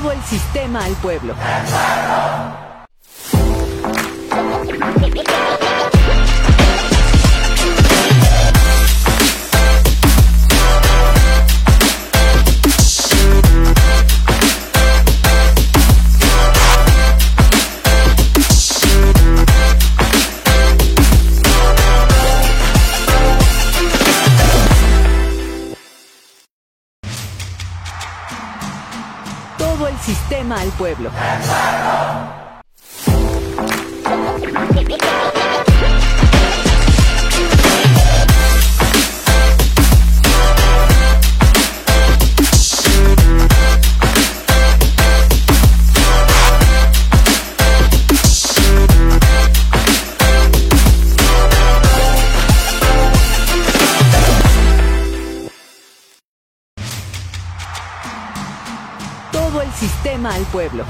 Todo el sistema al pueblo. Al pueblo. Al pueblo.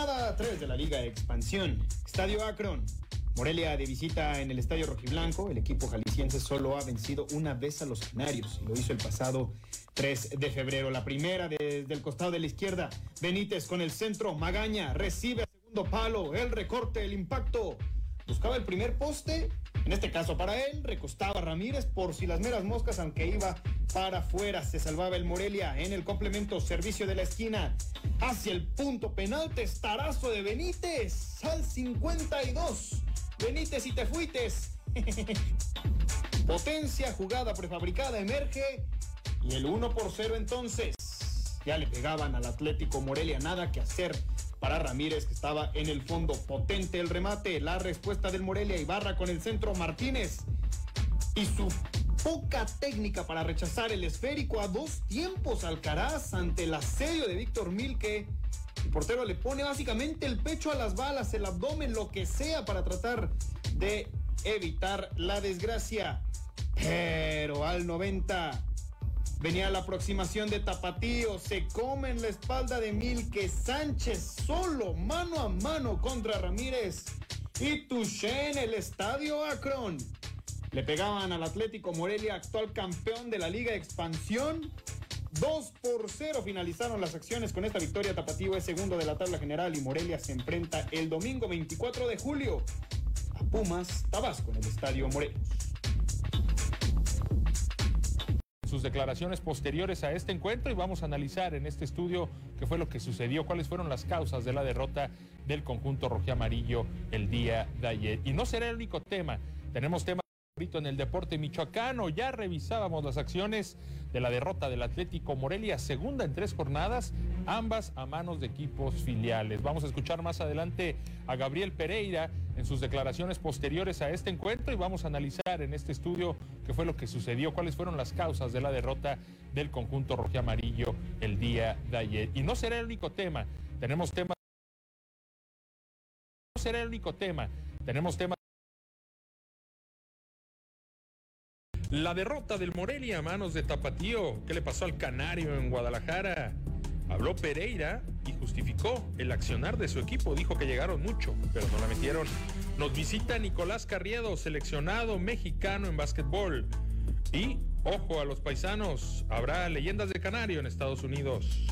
Jornada 3 de la Liga Expansión. Estadio Akron. Morelia de visita en el Estadio Rojiblanco. El equipo jalisciense solo ha vencido una vez a los Canarios y lo hizo el pasado 3 de febrero. La primera desde el costado de la izquierda. Benítez con el centro. Magaña recibe el segundo palo. El recorte, el impacto. Buscaba el primer poste. En este caso para él, recostaba Ramírez por si las meras moscas, aunque iba para afuera. Se salvaba el Morelia en el complemento. Servicio de la esquina hacia el punto penal. Testarazo de Benítez al 52. Benítez y te fuites. Potencia, jugada prefabricada, emerge. Y el 1 por 0 entonces. Ya le pegaban al Atlético Morelia, nada que hacer para Ramírez que estaba en el fondo. Potente el remate, la respuesta del Morelia. Ibarra con el centro Martínez. Y su poca técnica para rechazar el esférico a dos tiempos Alcaraz ante el asedio de Víctor Milke. El portero le pone básicamente el pecho a las balas, el abdomen, lo que sea para tratar de evitar la desgracia. Pero al 90 venía la aproximación de Tapatío, se come en la espalda de Milke Sánchez solo mano a mano contra Ramírez y Touché en el estadio Akron. Le pegaban al Atlético Morelia, actual campeón de la Liga de Expansión. 2 por 0 finalizaron las acciones con esta victoria. Tapatío es segundo de la tabla general y Morelia se enfrenta el domingo 24 de julio a Pumas Tabasco en el Estadio Morelos. Sus declaraciones posteriores a este encuentro y vamos a analizar en este estudio qué fue lo que sucedió, cuáles fueron las causas de la derrota del conjunto rojiamarillo el día de ayer. Y no será el único tema, tenemos temas en el deporte michoacano, ya revisábamos las acciones de la derrota del Atlético Morelia, segunda en tres jornadas, ambas a manos de equipos filiales. Vamos a escuchar más adelante a Gabriel Pereira en sus declaraciones posteriores a este encuentro y vamos a analizar en este estudio qué fue lo que sucedió, cuáles fueron las causas de la derrota del conjunto rojiamarillo el día de ayer. Y no será el único tema, tenemos temas. No será el único tema, tenemos temas. La derrota del Morelia a manos de Tapatío. ¿Qué le pasó al Canario en Guadalajara? Habló Pereira y justificó el accionar de su equipo. Dijo que llegaron mucho, pero no la metieron. Nos visita Nicolás Carriedo, seleccionado mexicano en básquetbol. Y, ojo a los paisanos, habrá leyendas de Canario en Estados Unidos.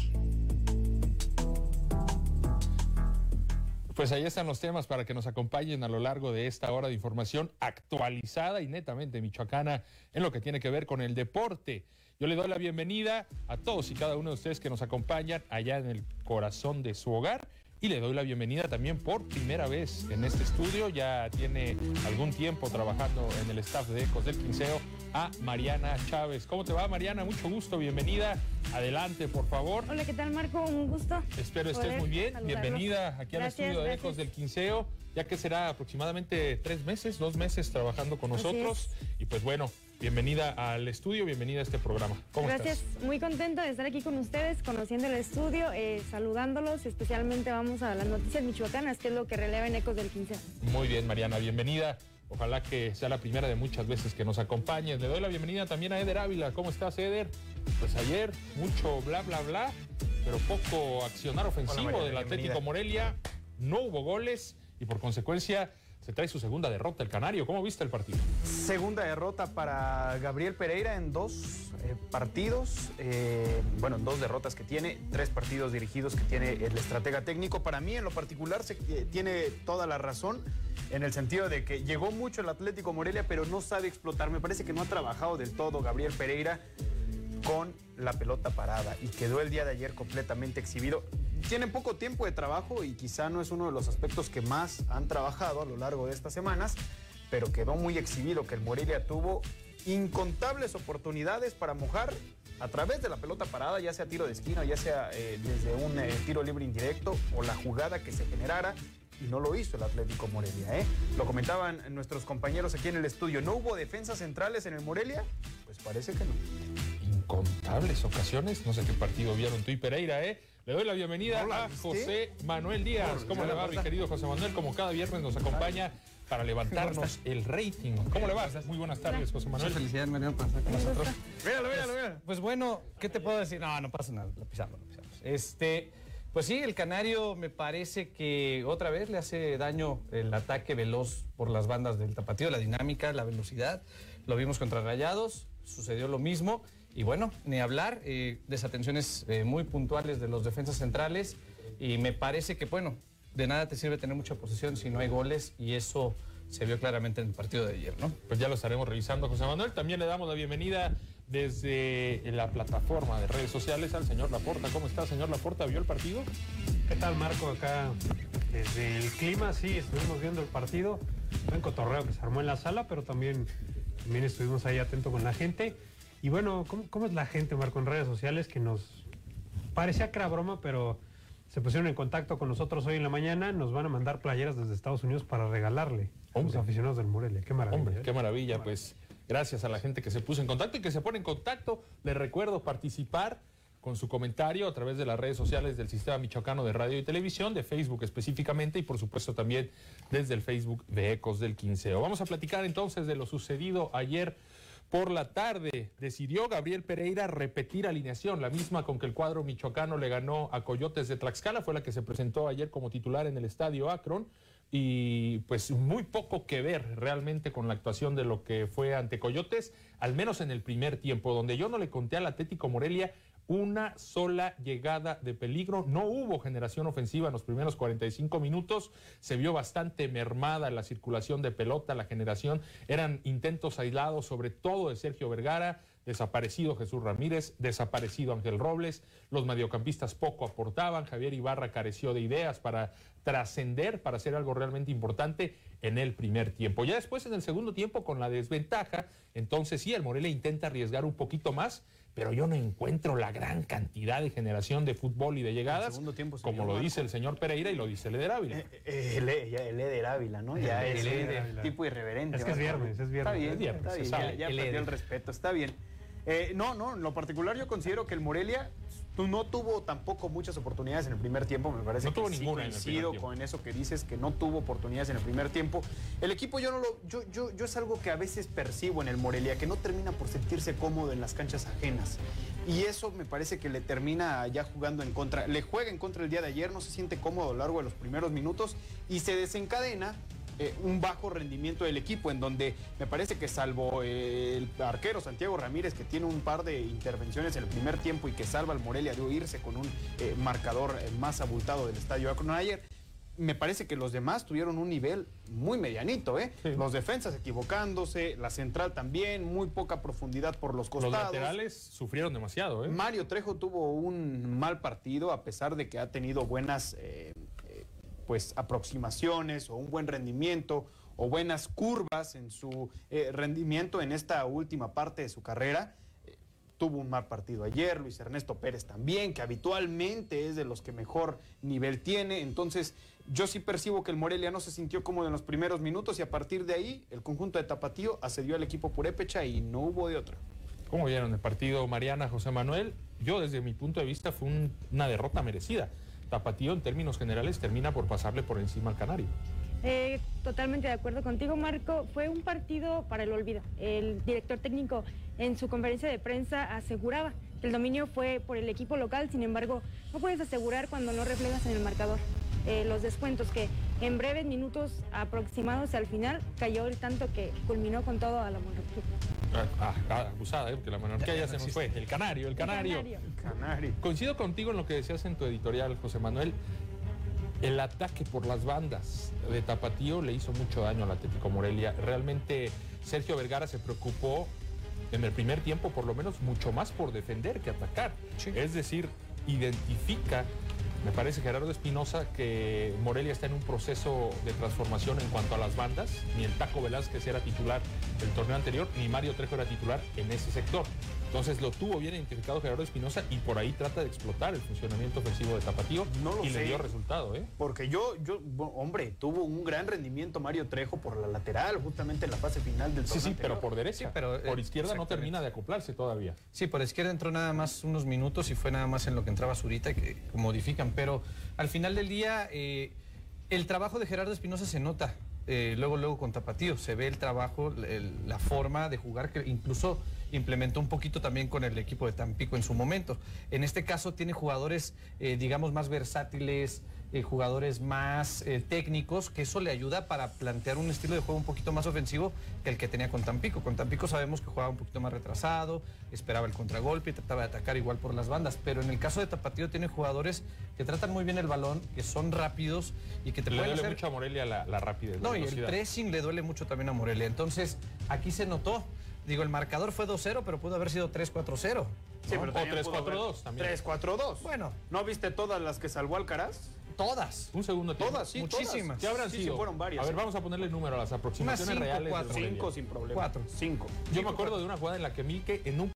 Pues ahí están los temas para que nos acompañen a lo largo de esta hora de información actualizada y netamente michoacana en lo que tiene que ver con el deporte. Yo le doy la bienvenida a todos y cada uno de ustedes que nos acompañan allá en el corazón de su hogar Y le doy la bienvenida también por primera vez en este estudio. Ya tiene algún tiempo trabajando en el staff de Ecos del Quinceo a Mariana Chávez. ¿Cómo te va, Mariana? Mucho gusto, bienvenida. Adelante, por favor. Hola, ¿qué tal, Marco? Un gusto. Espero estés muy bien. saludarlos. Bienvenida aquí al Gracias, estudio de. Ecos del Quinceo, ya que será aproximadamente tres meses, dos meses trabajando con nosotros. Y pues bueno, bienvenida al estudio, bienvenida a este programa. ¿Cómo Gracias, estás? muy contenta de estar aquí con ustedes, conociendo el estudio, eh, saludándolos. Especialmente vamos a las noticias michoacanas, que es lo que releva en Ecos del 15. Muy bien, Mariana, bienvenida. Ojalá que sea la primera de muchas veces que nos acompañes. Le doy la bienvenida también a Eder Ávila. ¿Cómo estás, Eder? Pues ayer mucho bla, bla, bla, pero poco accionar ofensivo Mariana, del Atlético bienvenida. Morelia. No hubo goles y por consecuencia se trae su segunda derrota el Canario. ¿Cómo viste el partido? Segunda derrota para Gabriel Pereira en dos eh, partidos, eh, bueno, en dos derrotas que tiene, tres partidos dirigidos que tiene el estratega técnico. Para mí, en lo particular, se, eh, tiene toda la razón en el sentido de que llegó mucho el Atlético Morelia, pero no sabe explotar. Me parece que no ha trabajado del todo Gabriel Pereira con la pelota parada y quedó el día de ayer completamente exhibido. Tiene poco tiempo de trabajo y quizá no es uno de los aspectos que más han trabajado a lo largo de estas semanas, pero quedó muy exhibido que el Morelia tuvo incontables oportunidades para mojar a través de la pelota parada, ya sea tiro de esquina, ya sea eh, desde un eh, tiro libre indirecto o la jugada que se generara. Y no lo hizo el Atlético Morelia, ¿eh? Lo comentaban nuestros compañeros aquí en el estudio. ¿No hubo defensas centrales en el Morelia? Pues parece que no. Incontables ocasiones. No sé qué partido vieron tú y Pereira, ¿eh? Le doy la bienvenida ¿No la a? José Manuel Díaz. ¿Cómo le va, mi querido José Manuel? Como cada viernes nos acompaña para levantarnos el rating. ¿Cómo le va? Muy buenas tardes, José Muchas Manuel. felicidades, Mariano, por estar con nosotros. Míralo, míralo, míralo. Pues bueno, ¿qué te puedo decir? No, no pasa nada, lo pisamos, lo pisamos. Este, pues sí, el Canario me parece que otra vez le hace daño el ataque veloz por las bandas del tapatío, la dinámica, la velocidad. Lo vimos contra Rayados, sucedió lo mismo. Y bueno, ni hablar, eh, desatenciones eh, muy puntuales de los defensas centrales. Y me parece que, bueno, de nada te sirve tener mucha posesión si no hay goles. Y eso se vio claramente en el partido de ayer, ¿no? Pues ya lo estaremos revisando, José Manuel. También le damos la bienvenida desde la plataforma de redes sociales al señor Laporta. ¿Cómo está, señor Laporta? ¿Vio el partido? ¿Qué tal, Marco? Acá desde el clima, sí, estuvimos viendo el partido. Buen cotorreo que se armó en la sala, pero también, también estuvimos ahí atentos con la gente. Y bueno, ¿cómo, cómo es la gente, Marco, en redes sociales que nos parecía que era broma, pero se pusieron en contacto con nosotros hoy en la mañana? Nos van a mandar playeras desde Estados Unidos para regalarle a los aficionados del Morelia. Qué maravilla. Hombre, ¿eh? qué maravilla, pues gracias a la gente que se puso en contacto y que se pone en contacto. Les recuerdo participar con su comentario a través de las redes sociales del Sistema Michoacano de Radio y Televisión, de Facebook específicamente y por supuesto también desde el Facebook de Ecos del Quinceo. Vamos a platicar entonces de lo sucedido ayer por la tarde. Decidió Gabriel Pereira repetir alineación, la misma con que el cuadro michoacano le ganó a Coyotes de Tlaxcala, fue la que se presentó ayer como titular en el estadio Akron y pues muy poco que ver realmente con la actuación de lo que fue ante Coyotes, al menos en el primer tiempo, donde yo no le conté al Atlético Morelia una sola llegada de peligro, no hubo generación ofensiva en los primeros 45 minutos, se vio bastante mermada la circulación de pelota, la generación, eran intentos aislados sobre todo de Sergio Vergara, desaparecido Jesús Ramírez, desaparecido Ángel Robles, los mediocampistas poco aportaban, Javier Ibarra careció de ideas para trascender, para hacer algo realmente importante en el primer tiempo. Ya después en el segundo tiempo con la desventaja, entonces sí, el Morelia intenta arriesgar un poquito más, pero yo no encuentro la gran cantidad de generación de fútbol y de llegadas, segundo tiempo como lo Marco. dice el señor Pereira y lo dice Leder Ávila. Eh, eh, el, E- ya el Eder Ávila, ¿no? Ya El es Eder Ávila. tipo irreverente. Es que es viernes, es viernes. Está bien, Es viernes, está se bien, sabe. ya, ya El perdió Eder. el respeto, está bien. Eh, no, no, en lo particular yo considero que el Morelia no tuvo tampoco muchas oportunidades en el primer tiempo, me parece No que tuvo sí ninguna en coincido tiempo. con eso que dices, que no tuvo oportunidades en el primer tiempo. El equipo yo no lo, yo, yo, yo es algo que a veces percibo en el Morelia, que no termina por sentirse cómodo en las canchas ajenas. Y eso me parece que le termina ya jugando en contra. Le juega en contra el día de ayer, no se siente cómodo a lo largo de los primeros minutos y se desencadena eh, un bajo rendimiento del equipo, en donde me parece que salvo eh, el arquero Santiago Ramírez, que tiene un par de intervenciones en el primer tiempo y que salva al Morelia de irse con un eh, marcador más abultado del estadio Akron ayer, me parece que los demás tuvieron un nivel muy medianito, ¿eh? Sí. Los defensas equivocándose, la central también, muy poca profundidad por los Los costados. laterales sufrieron demasiado, ¿eh? Mario Trejo tuvo un mal partido a pesar de que ha tenido buenas eh, pues aproximaciones o un buen rendimiento o buenas curvas en su eh, rendimiento en esta última parte de su carrera. Tuvo un mal partido ayer, Luis Ernesto Pérez también, que habitualmente es de los que mejor nivel tiene. Entonces, yo sí percibo que el Morelia no se sintió cómodo en los primeros minutos y a partir de ahí el conjunto de Tapatío asedió al equipo Purépecha y no hubo de otra. ¿Cómo vieron el partido Mariana, José Manuel? Yo desde mi punto de vista fue un- una derrota merecida. Tapatío en términos generales termina por pasarle por encima al Canario. Eh, totalmente de acuerdo contigo, Marco. Fue un partido para el olvido. El director técnico en su conferencia de prensa aseguraba que el dominio fue por el equipo local, sin embargo, no puedes asegurar cuando no reflejas en el marcador. Eh, los descuentos que en breves minutos aproximados al final cayó el tanto que culminó con todo a la monarquía. Ah, ah, abusada, ¿eh? porque la monarquía ya se nos fue. El Canario, el Canario. Canario. Coincido contigo en lo que decías en tu editorial, José Manuel. El ataque por las bandas de Tapatío le hizo mucho daño al Atlético Morelia. Realmente Sergio Vergara se preocupó en el primer tiempo, por lo menos, mucho más por defender que atacar. Es decir, identifica, me parece Gerardo Espinosa, que Morelia está en un proceso de transformación en cuanto a las bandas. Ni el Taco Velázquez era titular el torneo anterior, ni Mario Trejo era titular en ese sector. Entonces lo tuvo bien identificado Gerardo Espinosa y por ahí trata de explotar el funcionamiento ofensivo de Tapatío No lo y sé. le dio resultado, ¿eh? Porque yo, yo, hombre, tuvo un gran rendimiento Mario Trejo por la lateral, justamente en la fase final del Sí, torneo sí, pero anterior. por derecha. Sí, pero, por izquierda no termina de acoplarse todavía. Sí, por izquierda entró nada más unos minutos y fue nada más en lo que entraba Zurita que que modifican. Pero al final del día, eh, el trabajo de Gerardo Espinosa se nota. Eh, luego, luego con Tapatío, se ve el trabajo, la forma de jugar que incluso implementó un poquito también con el equipo de Tampico en su momento. En este caso tiene jugadores, eh, digamos, más versátiles, eh, jugadores más eh, técnicos, que eso le ayuda para plantear un estilo de juego un poquito más ofensivo que el que tenía con Tampico. Con Tampico sabemos que jugaba un poquito más retrasado, esperaba el contragolpe y trataba de atacar igual por las bandas. Pero en el caso de Tapatío tiene jugadores que tratan muy bien el balón, que son rápidos y que te Le pueden duele hacer... mucho a Morelia la, la rapidez. No, la y el pressing le duele mucho también a Morelia. Entonces, aquí se notó. Digo, el marcador fue 2-0, pero pudo haber sido 3-4-0. Sí, ¿no? pero O también pudo 3-4-2 haber- también. 3-4-2. Bueno. ¿No viste todas las que salvó Alcaraz? Todas. Un segundo tiempo. Todas, sí, Muchísimas. ¿Qué habrán Sí, sí, sido? fueron varias. A ver, vamos a ponerle número a las aproximaciones cinco, reales. cuatro. Cinco sin problema. Cuatro. Cinco. Yo me acuerdo de una jugada en la que Milke en un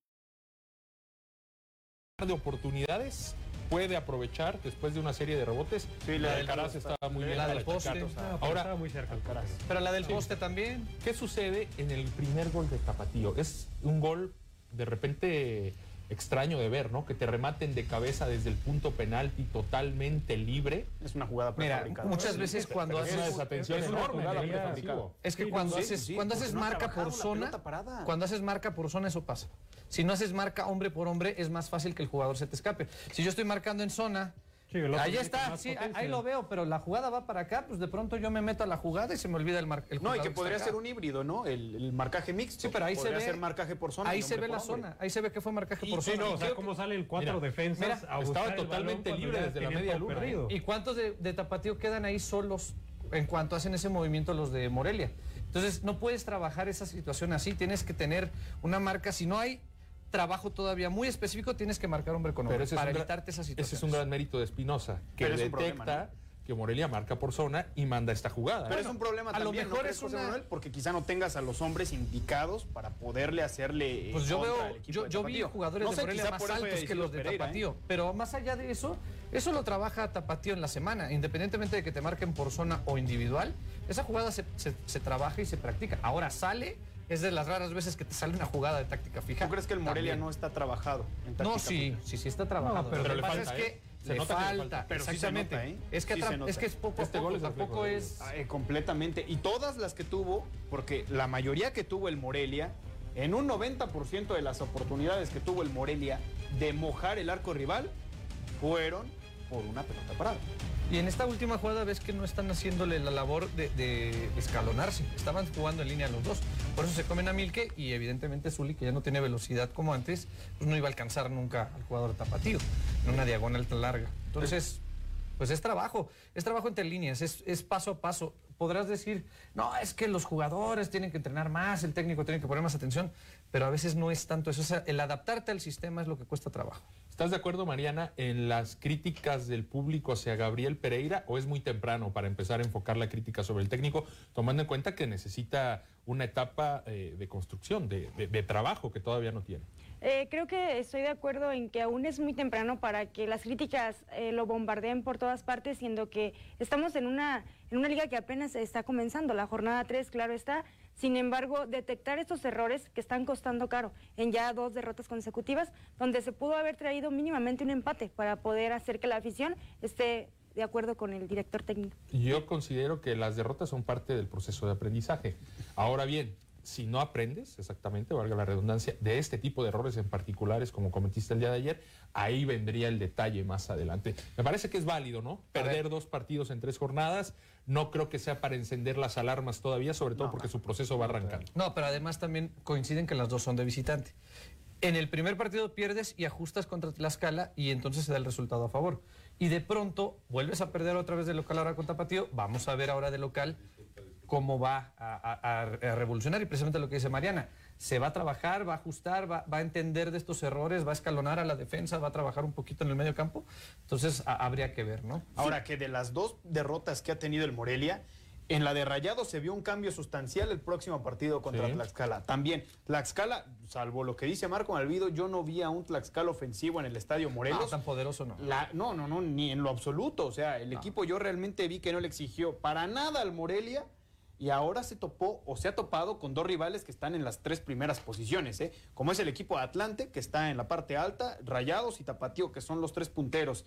par de oportunidades puede aprovechar después de una serie de rebotes. Sí, la la del del Caraz poste. estaba muy bien. La del poste. No, pero Ahora, estaba muy cerca. Alcaraz. Pero la del Sí. poste también. ¿qué sucede en el primer gol de Tapatío? Es un gol de repente extraño de ver, ¿no? Que te rematen de cabeza desde el punto penalti totalmente libre. Es una jugada Mira, prefabricada. muchas veces cuando Es una haces... desatención es una enorme. Es que cuando sí, haces, sí, cuando haces marca por zona, cuando haces marca por zona, eso pasa. Si no haces marca hombre por hombre, es más fácil que el jugador se te escape. Si yo estoy marcando en zona, Sí, el ahí está, sí, potencia. ahí lo veo, pero la jugada va para acá, pues de pronto yo me meto a la jugada y se me olvida el, mar, el No, y que podría ser un híbrido, ¿no? El, el marcaje mixto. Sí, pero ahí se Podría ve. ser marcaje por zona. Ahí se ve la hombre. zona, ahí se ve que fue marcaje Y- por Sí, zona. no, Y o sea, cómo salen cuatro Mira, defensas mira, a estaba el totalmente libre desde la media luna, perdido. ¿Y cuántos de, de Tapatío quedan ahí solos en cuanto hacen ese movimiento los de Morelia? Entonces, no puedes trabajar esa situación así, tienes que tener una marca, si no hay trabajo todavía muy específico, tienes que marcar hombre con hombre Pero ese para es un gran- evitarte esa situación. Ese es un gran mérito de Espinosa, que Pero es un detecta problema, que Morelia marca por zona y manda esta jugada. Pero ¿eh? es un problema a lo también, mejor ¿no es José una- Manuel? Porque quizá no tengas a los hombres indicados para poderle hacerle Pues yo veo, yo, yo vi jugadores No de sé, Morelia quizá más altos que los de Pereira, ¿eh? Tapatío. Pero más allá de eso, eso lo trabaja Tapatío en la semana. Independientemente de que te marquen por zona o individual, esa jugada se, se- se trabaja y se practica. Ahora sale, es de las raras veces que te sale una jugada de táctica fija. ¿Tú crees que el Morelia También. no está trabajado en táctica No, sí, fija? sí, sí está trabajado. No, pero Lo que pasa falta, es ¿eh? que Se le nota que le falta. falta. Pero sí se exactamente. nota, ¿eh? Es que Sí atra- se nota. es que es poco Este a gol es tampoco es Ah, eh, completamente. Y todas las que tuvo, porque la mayoría que tuvo el Morelia, en un 90% de las oportunidades que tuvo el Morelia de mojar el arco rival, fueron por una pelota parada. Y en esta última jugada ves que no están haciéndole la labor de, escalonarse. Estaban jugando en línea los dos. Por eso se comen a Milke y evidentemente Zuli, que ya no tiene velocidad como antes, pues no iba a alcanzar nunca al jugador tapatío en una diagonal tan larga. Entonces, pues es trabajo. Es trabajo entre líneas, es, es paso a paso. Podrás decir, no, es que los jugadores tienen que entrenar más, el técnico tiene que poner más atención. pero a veces no es tanto eso. O el adaptarte al sistema es lo que cuesta trabajo. ¿Estás de acuerdo, Mariana, en las críticas del público hacia Gabriel Pereira o es muy temprano para empezar a enfocar la crítica sobre el técnico, tomando en cuenta que necesita una etapa eh, de construcción, de, trabajo que todavía no tiene? Eh, creo que estoy de acuerdo en que aún es muy temprano para que las críticas eh, lo bombardeen por todas partes, siendo que estamos en una, en una liga que apenas está comenzando, la jornada 3, claro está. Sin embargo, detectar estos errores que están costando caro en ya dos derrotas consecutivas, donde se pudo haber traído mínimamente un empate para poder hacer que la afición esté de acuerdo con el director técnico. Yo considero que las derrotas son parte del proceso de aprendizaje. Ahora bien, si no aprendes, exactamente, valga la redundancia, de este tipo de errores en particulares como cometiste el día de ayer, ahí vendría el detalle más adelante. Me parece que es válido, ¿no? Perder dos partidos en tres jornadas, no creo que sea para encender las alarmas todavía, sobre todo porque su proceso va arrancando. No, pero además también coinciden que las dos son de visitante. En el primer partido pierdes y ajustas contra Tlaxcala y entonces se da el resultado a favor. Y de pronto vuelves a perder otra vez de local ahora con Tapatío. Vamos a ver ahora de local cómo va a, a- a- a revolucionar y precisamente lo que dice Mariana. Se va a trabajar, va a ajustar, va, va a entender de estos errores, va a escalonar a la defensa, va a trabajar un poquito en el medio campo. Entonces a- habría que ver, ¿no? Ahora que de las dos derrotas que ha tenido el Morelia, en la de Rayado se vio un cambio sustancial el próximo partido contra Sí. Tlaxcala. También, Tlaxcala, salvo lo que dice Marco Malvido, yo no vi a un Tlaxcala ofensivo en el Estadio No, Morelos. tan poderoso no. La- no, no, no, ni en lo absoluto. O sea, el equipo yo realmente vi que no le exigió para nada al Morelia y ahora se topó o se ha topado con dos rivales que están en las tres primeras posiciones, ¿eh? como es el equipo de Atlante, que está en la parte alta, Rayados y Tapatío, que son los tres punteros.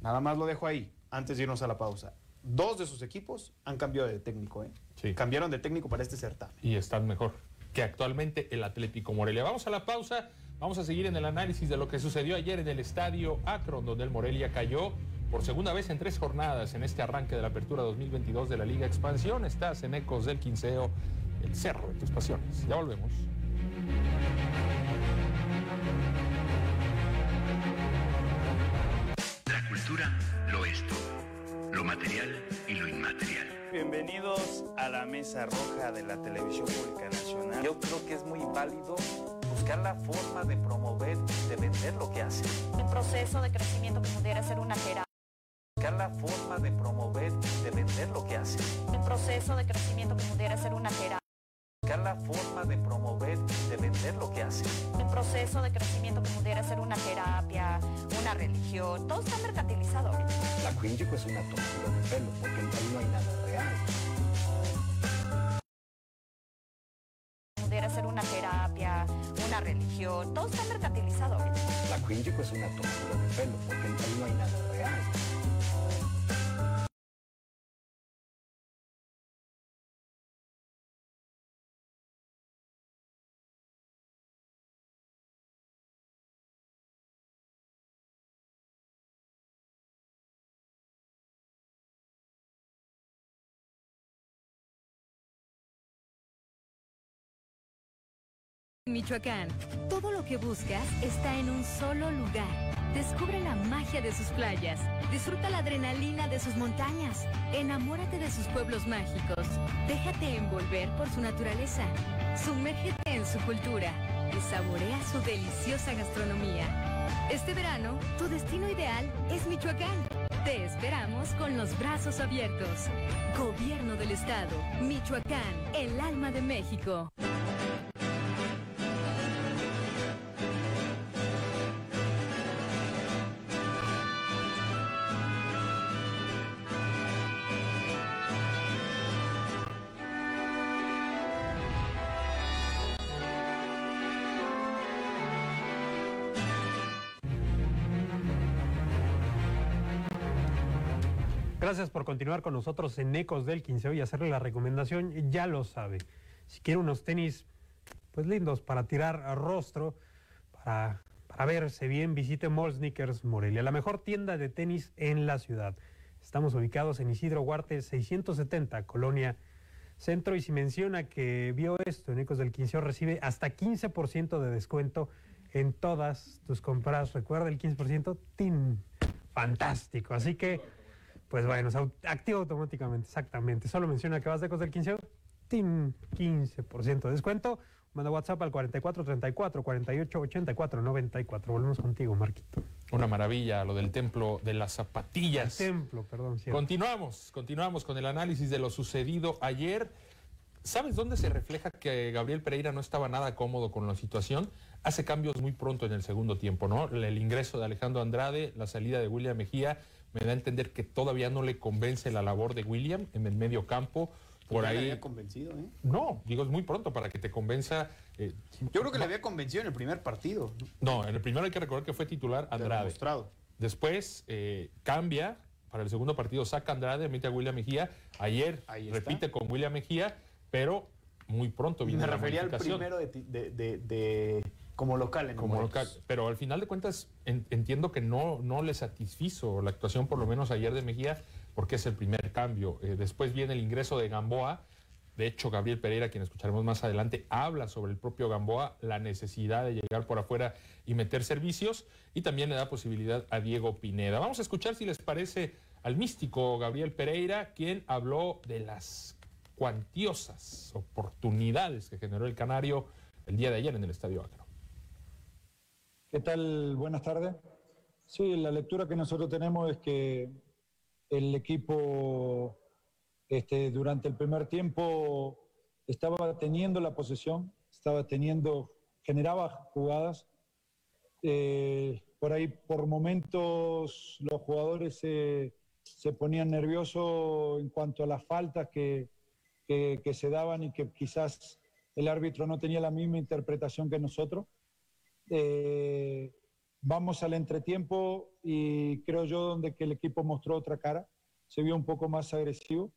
Nada más lo dejo ahí, antes de irnos a la pausa. Dos de sus equipos han cambiado de técnico, ¿eh? Sí. Cambiaron de técnico para este certamen. y están mejor que actualmente el Atlético Morelia. Vamos a la pausa, vamos a seguir en el análisis de lo que sucedió ayer en el estadio Akron, donde el Morelia cayó por segunda vez en tres jornadas en este arranque de la apertura 2022 de la Liga Expansión. Estás en Ecos del Quinceo, el cerro de tus pasiones. Ya volvemos. La cultura lo es todo, lo material y lo inmaterial. Bienvenidos a la Mesa Roja de la Televisión Pública Nacional. Yo creo que es muy válido buscar la forma de promover, de vender lo que hace. un proceso de crecimiento que pudiera ser una terapia, Buscar la forma de promover, de vender lo que hace. un proceso de crecimiento que pudiera ser una terapia, Buscar la forma de promover, de vender lo que hace. un proceso de crecimiento que pudiera ser una terapia, una religión, todo está mercantilizado. La Quinjico es una tortura de pelo, porque ahí no hay nada real. Pudiera ser una terapia, una religión, todo está mercantilizado. La Quinjico es una tortura de pelo, porque ahí no hay nada real. Michoacán, todo lo que buscas está en un solo lugar. Descubre la magia de sus playas, disfruta la adrenalina de sus montañas, enamórate de sus pueblos mágicos, déjate envolver por su naturaleza, sumérgete en su cultura y saborea su deliciosa gastronomía. Este verano, tu destino ideal es Michoacán. Te esperamos con los brazos abiertos. Gobierno del Estado, Michoacán, el alma de México. Gracias por continuar con nosotros en Ecos del Quinceo y hacerle la recomendación, ya lo sabe. Si quiere unos tenis pues lindos para tirar a rostro, para, verse bien, visite Mall Sneakers Morelia, la mejor tienda de tenis en la ciudad. Estamos ubicados en Isidro Huarte 670, Colonia Centro, y si menciona que vio esto en Ecos del Quinceo, recibe hasta 15% de descuento en todas tus compras. Recuerda el 15%, ¡tin! Fantástico. Así que pues bueno, se activa automáticamente, exactamente. Solo menciona que vas de Ecos del 15, ¡tin! 15% de descuento. Manda WhatsApp al 44 34 48 84 94. Volvemos contigo, Marquito. Una maravilla, lo del templo de las zapatillas. templo, perdón. Cierto. Continuamos, continuamos con el análisis de lo sucedido ayer. ¿Sabes dónde se refleja que Gabriel Pereira no estaba nada cómodo con la situación? Hace cambios muy pronto en el segundo tiempo, ¿no? El ingreso de Alejandro Andrade, la salida de William Mejía, me da a entender que todavía no le convence la labor de William en el medio campo. Por Ya le ahí. había convencido, ¿eh? No, digo, es muy pronto para que te convenza. eh, Yo creo que le había convencido en el primer partido. no, en el primero hay que recordar que fue titular Andrade. Después eh, cambia, para el segundo partido saca Andrade, mete a William Mejía. Ayer Ahí repite con William Mejía, pero muy pronto viene Me la refería al primero de, ti- de- de- de- como local en como local. Pero al final de cuentas en- entiendo que no, no le satisfizo la actuación, por lo menos ayer de Mejía, porque es el primer cambio. Eh, después viene el ingreso de Gamboa. De hecho, Gabriel Pereira, quien escucharemos más adelante, habla sobre el propio Gamboa, la necesidad de llegar por afuera y meter servicios, y también le da posibilidad a Diego Pineda. Vamos a escuchar si les parece al místico Gabriel Pereira, quien habló de las cuantiosas oportunidades que generó el Canario el día de ayer en el Estadio Acro. ¿Qué tal? Buenas tardes. Sí, la lectura que nosotros tenemos es que el equipo este, durante el primer tiempo estaba teniendo la posesión, estaba teniendo, generaba jugadas. Eh, por ahí, por momentos, los jugadores se, se ponían nerviosos en cuanto a las faltas que, que- que se daban y que quizás el árbitro no tenía la misma interpretación que nosotros. Eh, vamos al entretiempo y creo yo donde que el equipo mostró otra cara, se vio un poco más agresivo.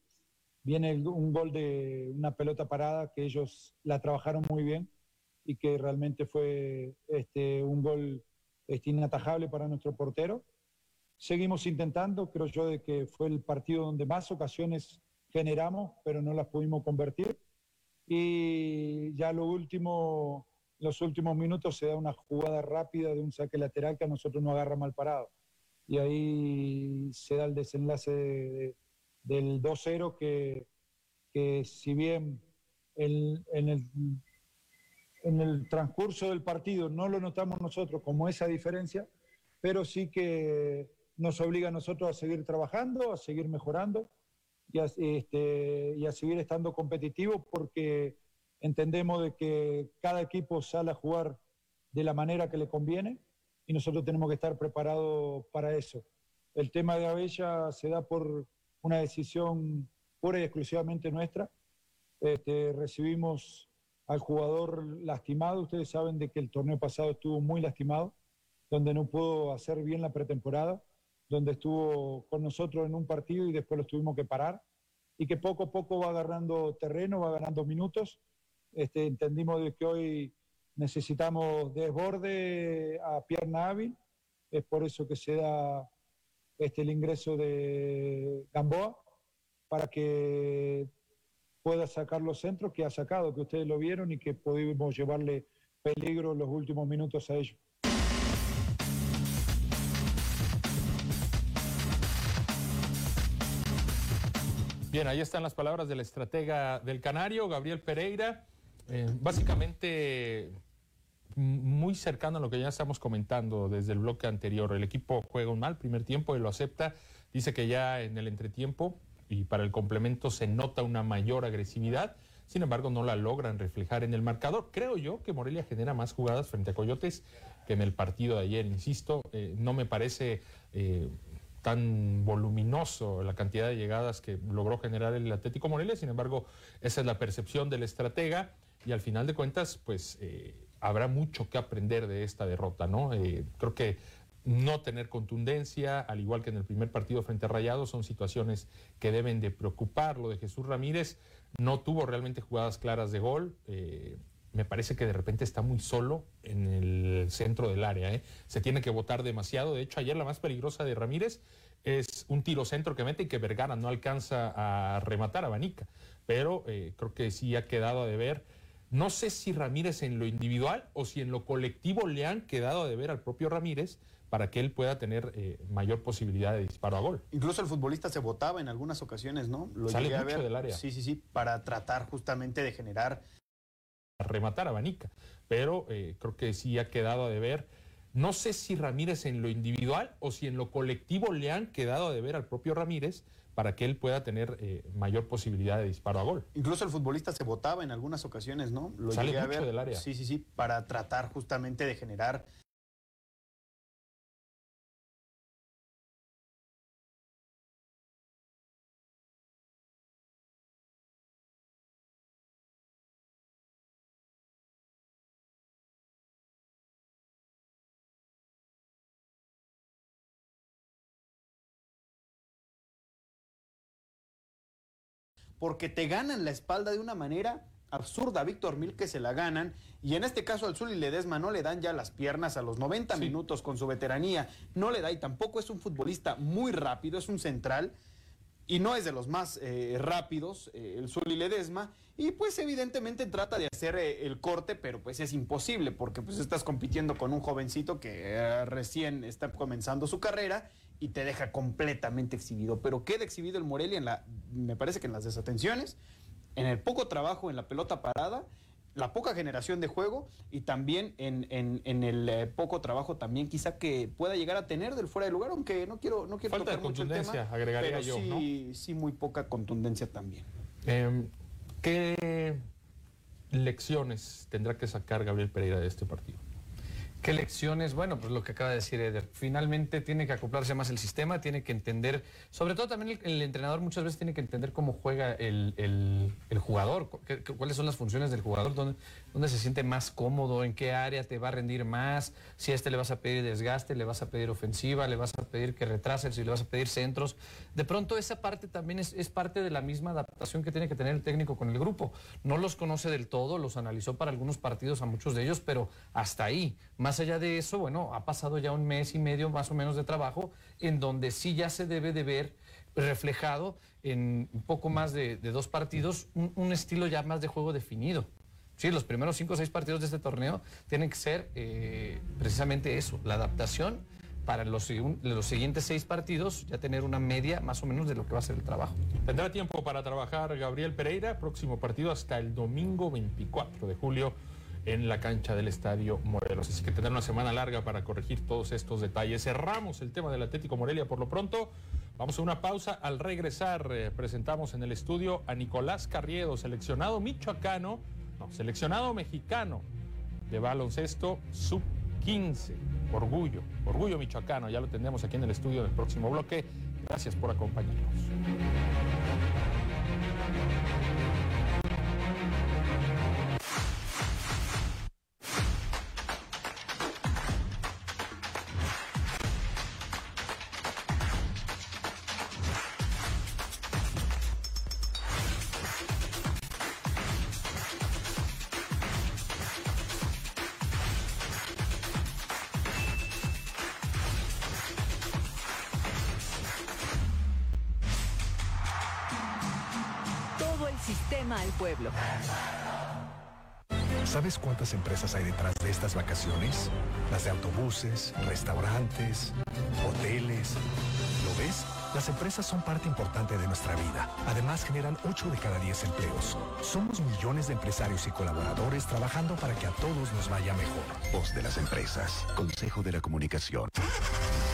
Viene un gol de una pelota parada que ellos la trabajaron muy bien y que realmente fue este, un gol este, inatajable para nuestro portero. Seguimos intentando, creo yo de que fue el partido donde más ocasiones generamos, pero no las pudimos convertir. Y ya lo último, los últimos minutos se da una jugada rápida de un saque lateral que a nosotros nos agarra mal parado. Y ahí se da el desenlace de- de- del 2-0 que, que si bien el- en, el, en el transcurso del partido no lo notamos nosotros como esa diferencia, pero sí que nos obliga a nosotros a seguir trabajando, a seguir mejorando y a, este, y a seguir estando competitivos porque entendemos de que cada equipo sale a jugar de la manera que le conviene y nosotros tenemos que estar preparados para eso. El tema de Abella se da por una decisión pura y exclusivamente nuestra. Este, recibimos al jugador lastimado, ustedes saben de que el torneo pasado estuvo muy lastimado, donde no pudo hacer bien la pretemporada donde estuvo con nosotros en un partido y después los tuvimos que parar, y que poco a poco va agarrando terreno, va ganando minutos. Este, entendimos de que hoy necesitamos desborde a pierna hábil, es por eso que se da este, el ingreso de Gamboa, para que pueda sacar los centros que ha sacado, que ustedes lo vieron y que pudimos llevarle peligro los últimos minutos a ellos. Bien, ahí están las palabras del estratega del Canario, Gabriel Pereira. Eh, básicamente, muy cercano a lo que ya estamos comentando desde el bloque anterior. El equipo juega un mal primer tiempo y lo acepta. Dice que ya en el entretiempo y para el complemento se nota una mayor agresividad. Sin embargo, no la logran reflejar en el marcador. Creo yo que Morelia genera más jugadas frente a Coyotes que en el partido de ayer. Insisto, eh, no me parece eh, tan voluminoso la cantidad de llegadas que logró generar el Atlético Morelia. Sin embargo, esa es la percepción del estratega y al final de cuentas, pues eh, habrá mucho que aprender de esta derrota, ¿no? Eh, creo que no tener contundencia, al igual que en el primer partido frente a Rayados, son situaciones que deben de preocupar. Lo de Jesús Ramírez no tuvo realmente jugadas claras de gol. eh, me parece que de repente está muy solo en el centro del área. ¿eh? Se tiene que votar demasiado. De hecho, ayer la más peligrosa de Ramírez es un tiro centro que mete y que Vergara no alcanza a rematar a Banica. Pero creo que sí ha quedado a deber. No sé si Ramírez en lo individual o si en lo colectivo le han quedado a deber al propio Ramírez para que él pueda tener eh, mayor posibilidad de disparo a gol. Incluso el futbolista se votaba en algunas ocasiones, ¿no? Lo Sale llegué a mucho ver. del área. Sí, sí, sí, para tratar justamente de generar rematar, abanica. Pero eh, creo que sí ha quedado a deber. No sé si Ramírez en lo individual o si en lo colectivo le han quedado a deber al propio Ramírez para que él pueda tener eh, mayor posibilidad de disparo a gol. Incluso el futbolista se votaba en algunas ocasiones, ¿no? Lo Sale mucho del área. Sí, sí, sí, para tratar justamente de generar porque te ganan la espalda de una manera absurda. Víctor Mil que se la ganan y en este caso al Zuli Ledesma no le dan ya las piernas a los 90 minutos con su veteranía. No le da y tampoco es un futbolista muy rápido, es un central y no es de los más eh, rápidos, eh, el Zuli Ledesma, y pues evidentemente trata de hacer eh, el corte, pero pues es imposible porque pues estás compitiendo con un jovencito que recién está comenzando su carrera y te deja completamente exhibido. Pero queda exhibido el Morelia en la, me parece que en las desatenciones, en el poco trabajo en la pelota parada, la poca generación de juego y también en, el eh, poco trabajo también quizá que pueda llegar a tener del fuera de lugar, aunque no quiero, no quiero Falta de contundencia, agregaría yo, sí, sí muy poca contundencia también. Em, ¿Qué lecciones tendrá que sacar Gabriel Pereira de este partido? ¿Qué lecciones? Bueno, pues lo que acaba de decir Eder. Finalmente tiene que acoplarse más el sistema, tiene que entender, sobre todo también el, entrenador muchas veces tiene que entender cómo juega el, jugador, cuáles son las funciones del jugador, dónde, dónde, se siente más cómodo, en qué área te va a rendir más, si a este le vas a pedir desgaste, le vas a pedir ofensiva, le vas a pedir que retrase, si le vas a pedir centros. De pronto esa parte también es, parte de la misma adaptación que tiene que tener el técnico con el grupo. No los conoce del todo, los analizó para algunos partidos a muchos de ellos, pero hasta ahí. Más allá de eso, bueno, ha pasado ya un mes y medio más o menos de trabajo en donde sí ya se debe de ver reflejado en un poco más de, dos partidos un, estilo ya más de juego definido. Sí, los primeros cinco o seis partidos de este torneo tienen que ser eh, precisamente eso, la adaptación para los, los siguientes seis partidos ya tener una media más o menos de lo que va a ser el trabajo. Tendrá tiempo para trabajar Gabriel Pereira, próximo partido hasta el domingo 24 de julio en la cancha del Estadio Morelos. Así que tendrá una semana larga para corregir todos estos detalles. Cerramos el tema del Atlético Morelia por lo pronto. Vamos a una pausa. Al regresar, eh, presentamos en el estudio a Nicolás Carriedo, seleccionado michoacano, no, seleccionado mexicano de baloncesto sub-15. Orgullo, orgullo michoacano. Ya lo tendremos aquí en el estudio del próximo bloque. Gracias por acompañarnos. Hay detrás de estas vacaciones? Las de autobuses, restaurantes, hoteles. ¿Lo ves? Las empresas son parte importante de nuestra vida. Además, generan 8 de cada 10 empleos. Somos millones de empresarios y colaboradores trabajando para que a todos nos vaya mejor. Voz de las empresas. Consejo de la Comunicación.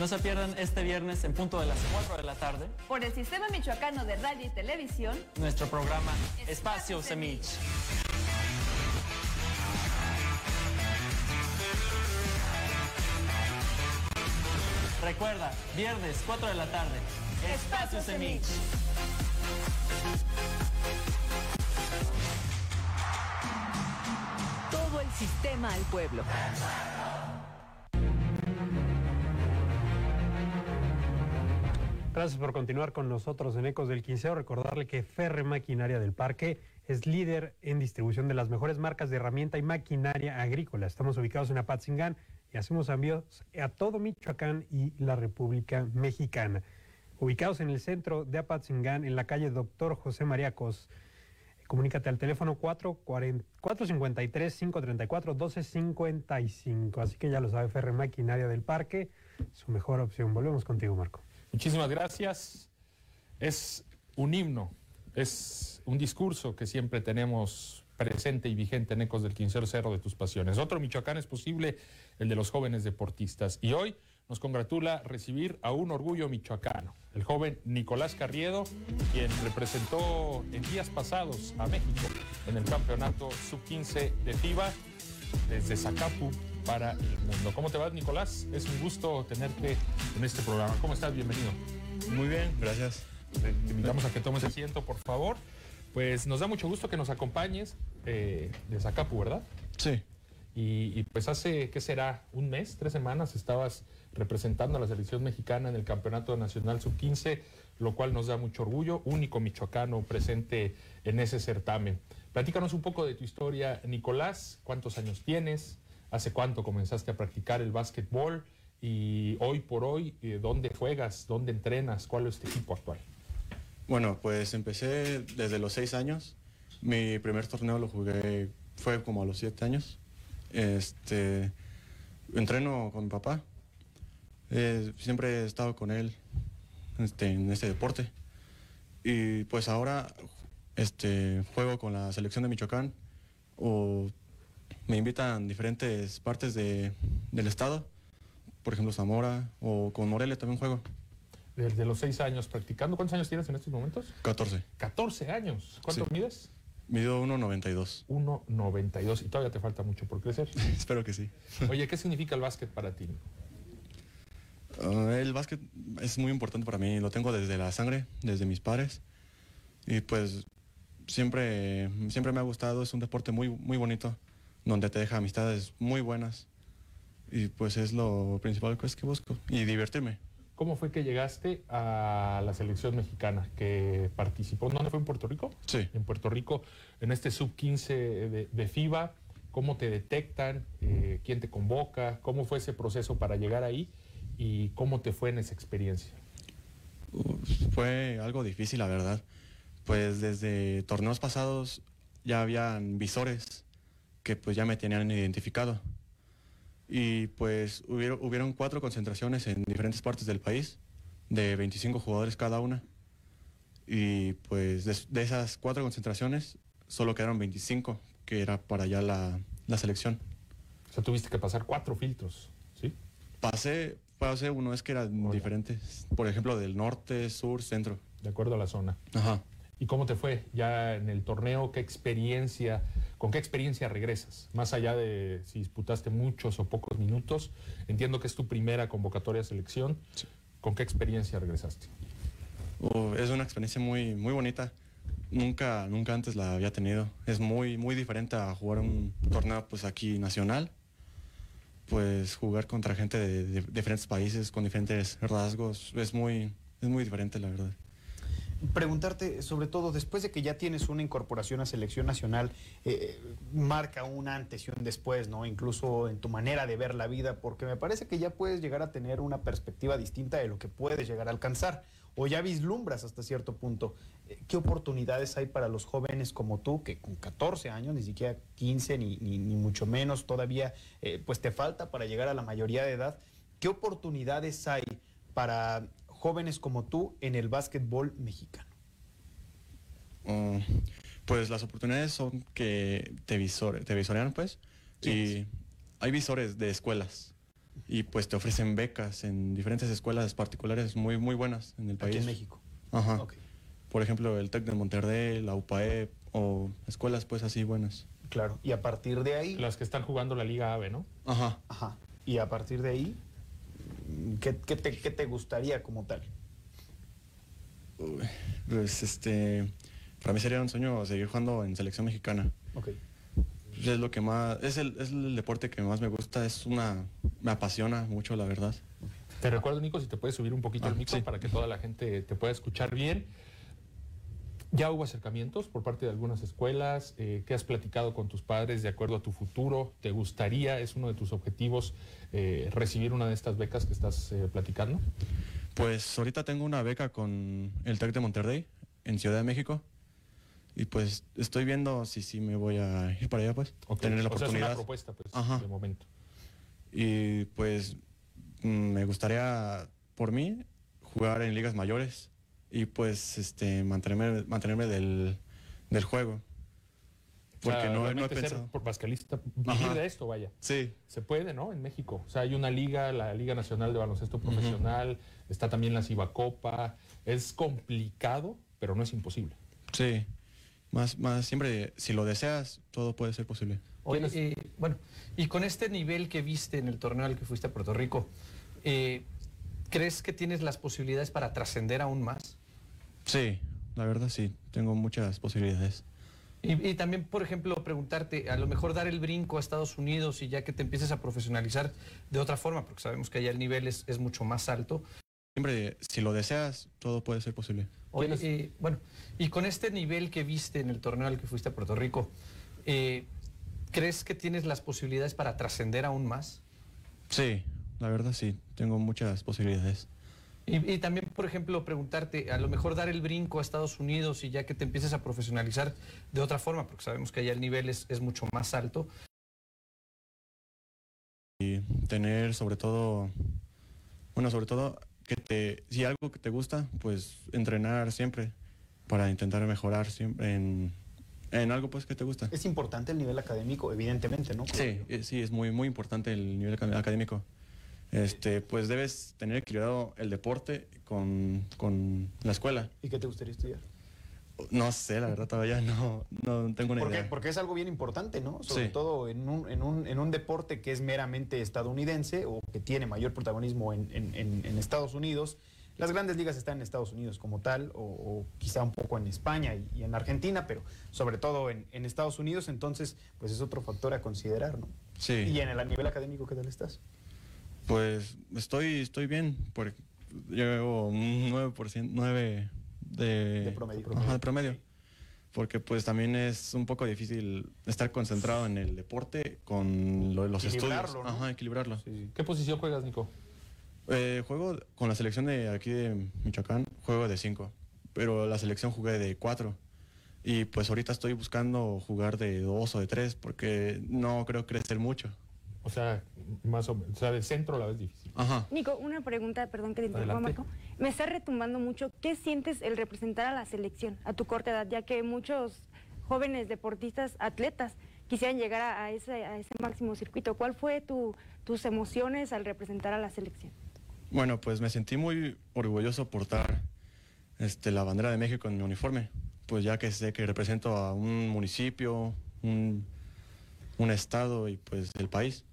No se pierdan este viernes en punto de las 4 de la tarde. Por el Sistema Michoacano de Radio y Televisión. Nuestro programa Espacio Semich. Recuerda, viernes 4 de la tarde. Espacio Semich. Todo el sistema al pueblo. Gracias por continuar con nosotros en Ecos del Quinceo. Recordarle que Ferre Maquinaria del Parque es líder en distribución de las mejores marcas de herramienta y maquinaria agrícola. Estamos ubicados en Apatzingán y hacemos envíos a todo Michoacán y la República Mexicana. Ubicados en el centro de Apatzingán, en la calle Doctor José Mariacos. Comunícate al teléfono 453-534-1255. Así que ya lo sabe, Ferre Maquinaria del Parque, su mejor opción. Volvemos contigo, Marco. Muchísimas gracias. Es un himno, es un discurso que siempre tenemos presente y vigente en Ecos del Quincero Cerro de tus Pasiones. Otro Michoacán es posible, el de los jóvenes deportistas. Y hoy nos congratula recibir a un orgullo michoacano, el joven Nicolás Carriedo, quien representó en días pasados a México en el campeonato sub-15 de FIBA desde Zacapu para el mundo. ¿Cómo te va, Nicolás? Es un gusto tenerte en este programa. ¿Cómo estás? Bienvenido. Muy bien, gracias. Te invitamos a que tomes asiento, por favor. Pues nos da mucho gusto que nos acompañes eh, de Zacapu, ¿verdad? Sí. Y, y, pues hace, ¿qué será? Un mes, tres semanas estabas representando a la selección mexicana en el Campeonato Nacional Sub-15, lo cual nos da mucho orgullo, único michoacano presente en ese certamen. Platícanos un poco de tu historia, Nicolás, cuántos años tienes, hace cuánto comenzaste a practicar el básquetbol y hoy por hoy, eh, ¿dónde juegas, dónde entrenas, cuál es tu equipo actual? Bueno, pues empecé desde los seis años. Mi primer torneo lo jugué, fue como a los siete años. Este, entreno con mi papá. Eh, siempre he estado con él este, en este deporte. Y pues ahora este, juego con la selección de Michoacán o me invitan diferentes partes de, del estado, por ejemplo Zamora o con Morelia también juego. Desde los seis años practicando, ¿cuántos años tienes en estos momentos? 14. 14 años. ¿Cuánto Sí. mides? Mido 1.92. 1.92 y todavía te falta mucho por crecer. Espero que sí. Oye, ¿qué significa el básquet para ti? Ah, el básquet es muy importante para mí, lo tengo desde la sangre, desde mis padres. Y pues siempre, siempre me ha gustado, es un deporte muy, muy bonito, donde te deja amistades muy buenas. Y pues es lo principal que es que busco. Y divertirme. ¿Cómo fue que llegaste a la selección mexicana que participó? ¿Dónde fue en Puerto Rico? Sí. En Puerto Rico, en este sub-15 de, de FIBA. ¿Cómo te detectan? Eh, ¿Quién te convoca? ¿Cómo fue ese proceso para llegar ahí? ¿Y cómo te fue en esa experiencia? Fue algo difícil, la verdad. Pues desde torneos pasados ya habían visores que pues ya me tenían identificado. Y pues hubieron, hubieron cuatro concentraciones en diferentes partes del país, de 25 jugadores cada una. Y pues de, de esas cuatro concentraciones solo quedaron 25, que era para ya la, la selección. O sea, tuviste que pasar cuatro filtros, ¿sí? Pasé, pasé uno, es que eran diferentes. Por ejemplo, del norte, sur, centro. De acuerdo a la zona. Ajá. ¿Y cómo te fue ya en el torneo? ¿Qué experiencia, con qué experiencia regresas? Más allá de si disputaste muchos o pocos minutos, entiendo que es tu primera convocatoria a selección. ¿Con qué experiencia regresaste? Uh, es una experiencia muy, muy bonita. Nunca, nunca antes la había tenido. Es muy, muy diferente a jugar un torneo pues aquí nacional. Pues jugar contra gente de, de diferentes países con diferentes rasgos es muy, es muy diferente la verdad. Preguntarte, sobre todo, después de que ya tienes una incorporación a selección nacional, eh, marca un antes y un después, ¿no? Incluso en tu manera de ver la vida, porque me parece que ya puedes llegar a tener una perspectiva distinta de lo que puedes llegar a alcanzar, o ya vislumbras hasta cierto punto. Eh, ¿Qué oportunidades hay para los jóvenes como tú, que con 14 años, ni siquiera 15, ni, ni, mucho menos todavía, eh, pues te falta para llegar a la mayoría de edad? ¿Qué oportunidades hay para jóvenes como tú en el básquetbol mexicano? Uh, pues las oportunidades son que te, visore, te visorean, pues. Sí, y hay visores de escuelas. Y pues te ofrecen becas en diferentes escuelas particulares muy, muy buenas en el país. Aquí en México. Ajá. Ok. Por ejemplo, el TEC de Monterrey, la UPAE o escuelas pues así buenas. Claro. Y a partir de ahí. Las que están jugando la Liga AVE, ¿no? Ajá. Ajá. Y a partir de ahí, ¿qué, qué te, qué te gustaría como tal? Pues este, para mí sería un sueño seguir jugando en selección mexicana. Ok. Pues, Es lo que más, es el, es el deporte que más me gusta, es una, me apasiona mucho la verdad. Te recuerdo, Nico, si te puedes subir un poquito Ah, el micro sí. para que toda la gente te pueda escuchar bien. ¿Ya hubo acercamientos por parte de algunas escuelas? Eh, ¿Qué has platicado con tus padres de acuerdo a tu futuro? ¿Te gustaría, es uno de tus objetivos, eh, recibir una de estas becas que estás eh, platicando? Pues ahorita tengo una beca con el TEC de Monterrey en Ciudad de México. Y pues estoy viendo si sí me voy a ir para allá, pues. Ok, Tener la o sea, es una oportunidad. propuesta, pues, Ajá. de momento. Y pues mm, me gustaría, por mí, jugar en ligas mayores y pues este mantenerme, mantenerme del, del juego. Porque O sea, no, no he realmente ser pensado. por basquetbolista, vivir Ajá. de esto, vaya. Sí. Se puede, ¿no? En México. O sea, hay una liga, la Liga Nacional de Baloncesto Profesional, está también la Cibacopa. Es complicado, pero no es imposible. Sí. Más, más siempre, si lo deseas, todo puede ser posible. Oye, eh, bueno, y con este nivel que viste en el torneo al que fuiste a Puerto Rico, eh, ¿crees que tienes las posibilidades para trascender aún más? Sí, la verdad sí, tengo muchas posibilidades. Y, y también, por ejemplo, preguntarte, a lo mejor dar el brinco a Estados Unidos y ya que te empieces a profesionalizar de otra forma, porque sabemos que allá el nivel es, es mucho más alto. Siempre, si lo deseas, todo puede ser posible. Oye, eh, bueno, y con este nivel que viste en el torneo al que fuiste a Puerto Rico, eh, ¿crees que tienes las posibilidades para trascender aún más? Sí, la verdad sí, tengo muchas posibilidades. Y, y también, por ejemplo, preguntarte, a lo mejor dar el brinco a Estados Unidos y ya que te empieces a profesionalizar de otra forma, porque sabemos que allá el nivel es, es mucho más alto. Y tener sobre todo, bueno, sobre todo que te, si algo que te gusta, pues entrenar siempre para intentar mejorar siempre en, en algo pues que te gusta. Es importante el nivel académico, evidentemente, ¿no? Sí, eh, sí, es muy, muy importante el nivel acad- académico. Este, pues debes tener equilibrado el deporte con, con la escuela. ¿Y qué te gustaría estudiar? No sé, la verdad todavía no, no tengo una Porque, idea. porque es algo bien importante, ¿no? Sobre Sí. todo en un, en, un, en un deporte que es meramente estadounidense o que tiene mayor protagonismo en, en- Estados Unidos. Las grandes ligas están en Estados Unidos como tal, o, o quizá un poco en España y, y en Argentina, pero sobre todo en, en Estados Unidos, entonces, pues es otro factor a considerar, ¿no? Sí. Y en el a nivel académico, ¿qué tal estás? Pues estoy, estoy bien, porque llevo un 9%, 9 de, De promedio. Ajá, de promedio. Porque pues también es un poco difícil estar concentrado en el deporte con lo- los estudios. Equilibrarlo, ¿no? Ajá, equilibrarlo. ¿Qué posición juegas, Nico? Eh, juego con la selección de aquí de Michoacán, juego de 5, pero la selección jugué de 4. Y pues ahorita estoy buscando jugar de 2 o de 3 porque no creo crecer mucho. O sea, más o menos. O sea, de centro la ves difícil. Ajá. Nico, una pregunta, perdón que te interrumpa. Marco. Me está retumbando mucho. ¿Qué sientes el representar a la selección a tu corta edad? Ya que muchos jóvenes deportistas, atletas, quisieran llegar a, a ese, a ese máximo circuito. ¿Cuál fue tu, tus emociones al representar a la selección? Bueno, pues me sentí muy orgulloso portar este, la bandera de México en mi uniforme, pues ya que sé que represento a un municipio, un, un estado y pues el país.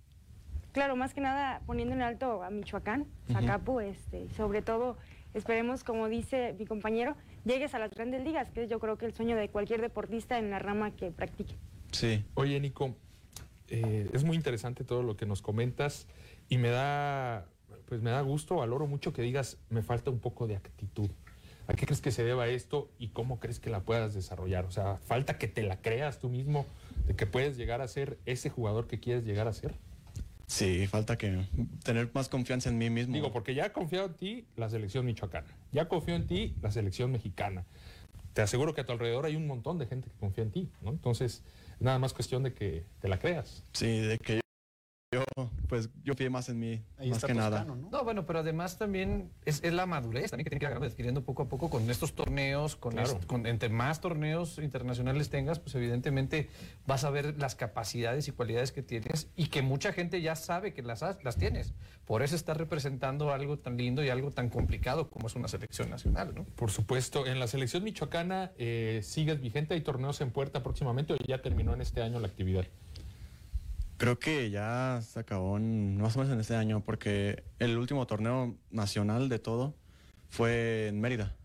Claro, más que nada poniendo en alto a Michoacán. Zacapu, este, y sobre todo esperemos, como dice mi compañero, llegues a las grandes ligas, que es yo creo que el sueño de cualquier deportista en la rama que practique. Sí. Oye, Nico, eh, es muy interesante todo lo que nos comentas y me da, pues me da gusto, valoro mucho que digas, me falta un poco de actitud. ¿A qué crees que se deba esto y cómo crees que la puedas desarrollar? O sea, falta que te la creas tú mismo de que puedes llegar a ser ese jugador que quieres llegar a ser. Sí, falta que tener más confianza en mí mismo. Digo, porque ya ha confiado en ti la selección michoacana, ya confió en ti la selección mexicana. Te aseguro que a tu alrededor hay un montón de gente que confía en ti, ¿no? Entonces, nada más cuestión de que te la creas. Sí, de que yo, pues yo pide más en mí, Ahí más está que nada. ¿no? No, bueno, pero además también es, es la madurez también que tiene que ir adquiriendo poco a poco con estos torneos, con, Claro. est- con- entre más torneos internacionales tengas, pues evidentemente vas a ver las capacidades y cualidades que tienes y que mucha gente ya sabe que las, has- las tienes. Por eso estás representando algo tan lindo y algo tan complicado como es una selección nacional, ¿no? Por supuesto, en la selección michoacana eh, sigues vigente, hay torneos en puerta próximamente o ya terminó en este año la actividad. Creo que ya se acabó en- más o menos en este año, porque el último torneo nacional de todo fue en Mérida.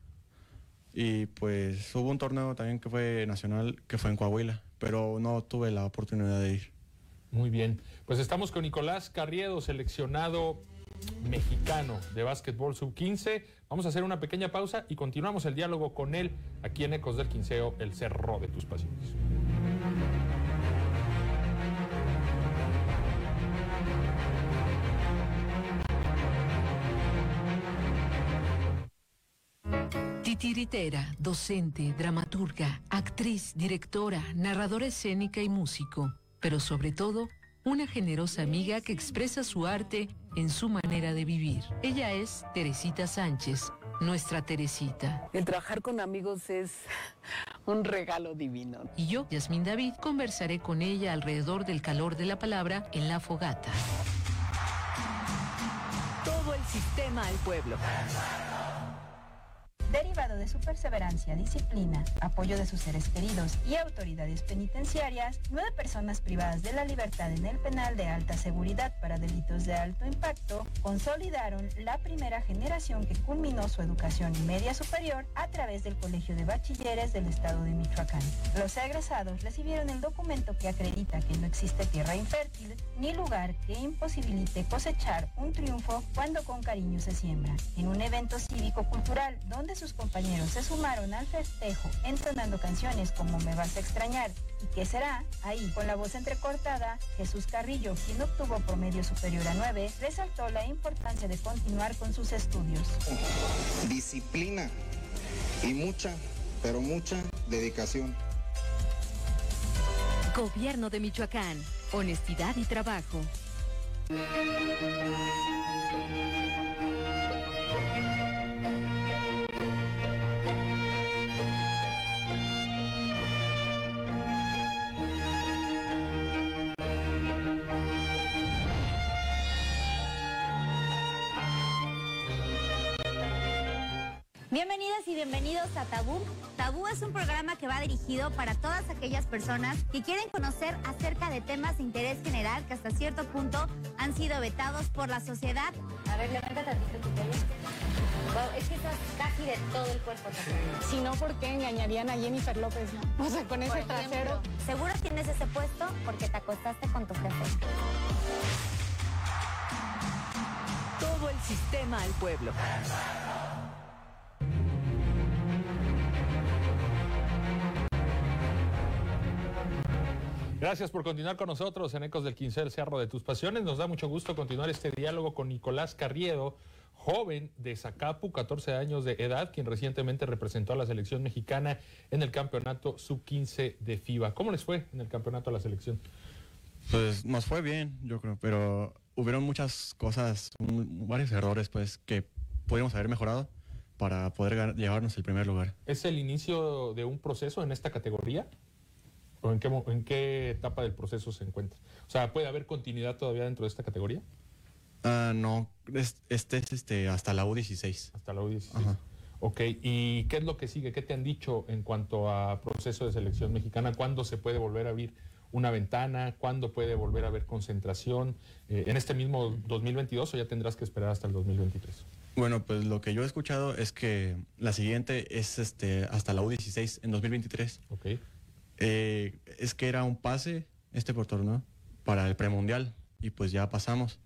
Y pues hubo un torneo también que fue nacional, que fue en Coahuila, pero no tuve la oportunidad de ir. Muy bien, pues estamos con Nicolás Carriedo, seleccionado mexicano de básquetbol sub-15. Vamos a hacer una pequeña pausa y continuamos el diálogo con él aquí en Ecos del Quinceo, el cerro de tus pasiones. Titiritera, docente, dramaturga, actriz, directora, narradora escénica y músico, pero sobre todo una generosa amiga que expresa su arte en su manera de vivir. Ella es Teresita Sánchez, nuestra Teresita. El trabajar con amigos es un regalo divino. Y yo, Yasmín David, conversaré con ella alrededor del calor de la palabra en la fogata. Todo el sistema al pueblo. Derivado de su perseverancia, disciplina, apoyo de sus seres queridos y autoridades penitenciarias, nueve personas privadas de la libertad en el penal de alta seguridad para delitos de alto impacto consolidaron la primera generación que culminó su educación media superior a través del Colegio de Bachilleres del Estado de Michoacán. Los egresados recibieron el documento que acredita que no existe tierra infértil ni lugar que imposibilite cosechar un triunfo cuando con cariño se siembra. En un evento cívico-cultural donde sus compañeros se sumaron al festejo entonando canciones como Me vas a extrañar y ¿Qué será? Ahí, con la voz entrecortada, Jesús Carrillo, quien obtuvo promedio superior a 9, resaltó la importancia de continuar con sus estudios. Disciplina y mucha, pero mucha dedicación. Gobierno de Michoacán. Honestidad y trabajo. Bienvenidas y bienvenidos a Tabú. Tabú es un programa que va dirigido para todas aquellas personas que quieren conocer acerca de temas de interés general que hasta cierto punto han sido vetados por la sociedad. A ver, levanta tantito tu pelo. Wow, es que estás casi de todo el cuerpo. Si no, ¿por qué engañarían a Jennifer López, no? O sea, con ese ejemplo, trasero. Seguro tienes ese puesto porque te acostaste con tu jefe. Todo el sistema al pueblo. Gracias por continuar con nosotros en Ecos del 15 del Cerro de tus Pasiones. Nos da mucho gusto continuar este diálogo con Nicolás Carriedo, joven de Zacapu, 14 años de edad, quien recientemente representó a la selección mexicana en el campeonato sub-15 de FIBA. ¿Cómo les fue en el campeonato a la selección? Pues nos fue bien, yo creo, pero hubieron muchas cosas, un- varios errores, pues, que podríamos haber mejorado para poder llevarnos el primer lugar. ¿Es el inicio de un proceso en esta categoría? ¿O en qué, en qué etapa del proceso se encuentra? O sea, ¿puede haber continuidad todavía dentro de esta categoría? Ah, no, es- este es este, hasta la U16. Hasta la U16. Ajá. Ok, ¿y qué es lo que sigue? ¿Qué te han dicho en cuanto a proceso de selección mexicana? ¿Cuándo se puede volver a abrir una ventana? ¿Cuándo puede volver a haber concentración? Eh, ¿En este mismo 2022 o ya tendrás que esperar hasta el 2023? Bueno, pues lo que yo he escuchado es que la siguiente es este, hasta la U16 en 2023. Ok. Eh, es que era un pase este por torneo para el premundial y pues ya pasamos.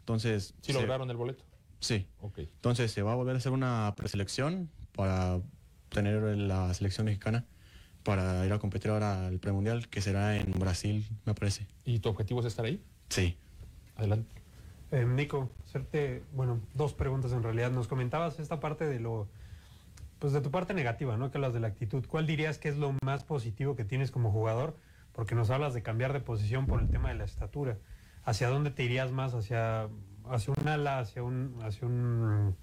Entonces... ¿Sí se- lograron el boleto? Sí. Ok. Entonces se va a volver a hacer una preselección para tener la selección mexicana para ir a competir ahora al premundial que será en Brasil, me parece. ¿Y tu objetivo es estar ahí? Sí. Adelante. Eh, Nico, hacerte, bueno, dos preguntas en realidad. Nos comentabas esta parte de lo, pues de tu parte negativa, ¿no? Que hablas de la actitud. ¿Cuál dirías que es lo más positivo que tienes como jugador? Porque nos hablas de cambiar de posición por el tema de la estatura. ¿Hacia dónde te irías más? ¿Hacia, hacia un ala, hacia un, hacia un,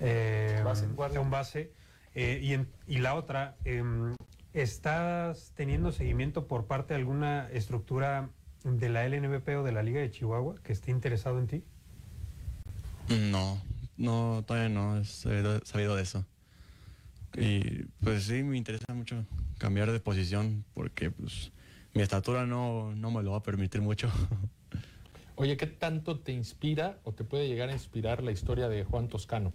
eh, hacia un base? Eh, y, en- y la otra, em, ¿estás teniendo seguimiento por parte de alguna estructura de la LNBP o de la Liga de Chihuahua que esté interesado en ti? No, no, todavía no he sabido, sabido de eso. Y pues sí, me interesa mucho cambiar de posición porque pues mi estatura no, no me lo va a permitir mucho. Oye, ¿qué tanto te inspira o te puede llegar a inspirar la historia de Juan Toscano?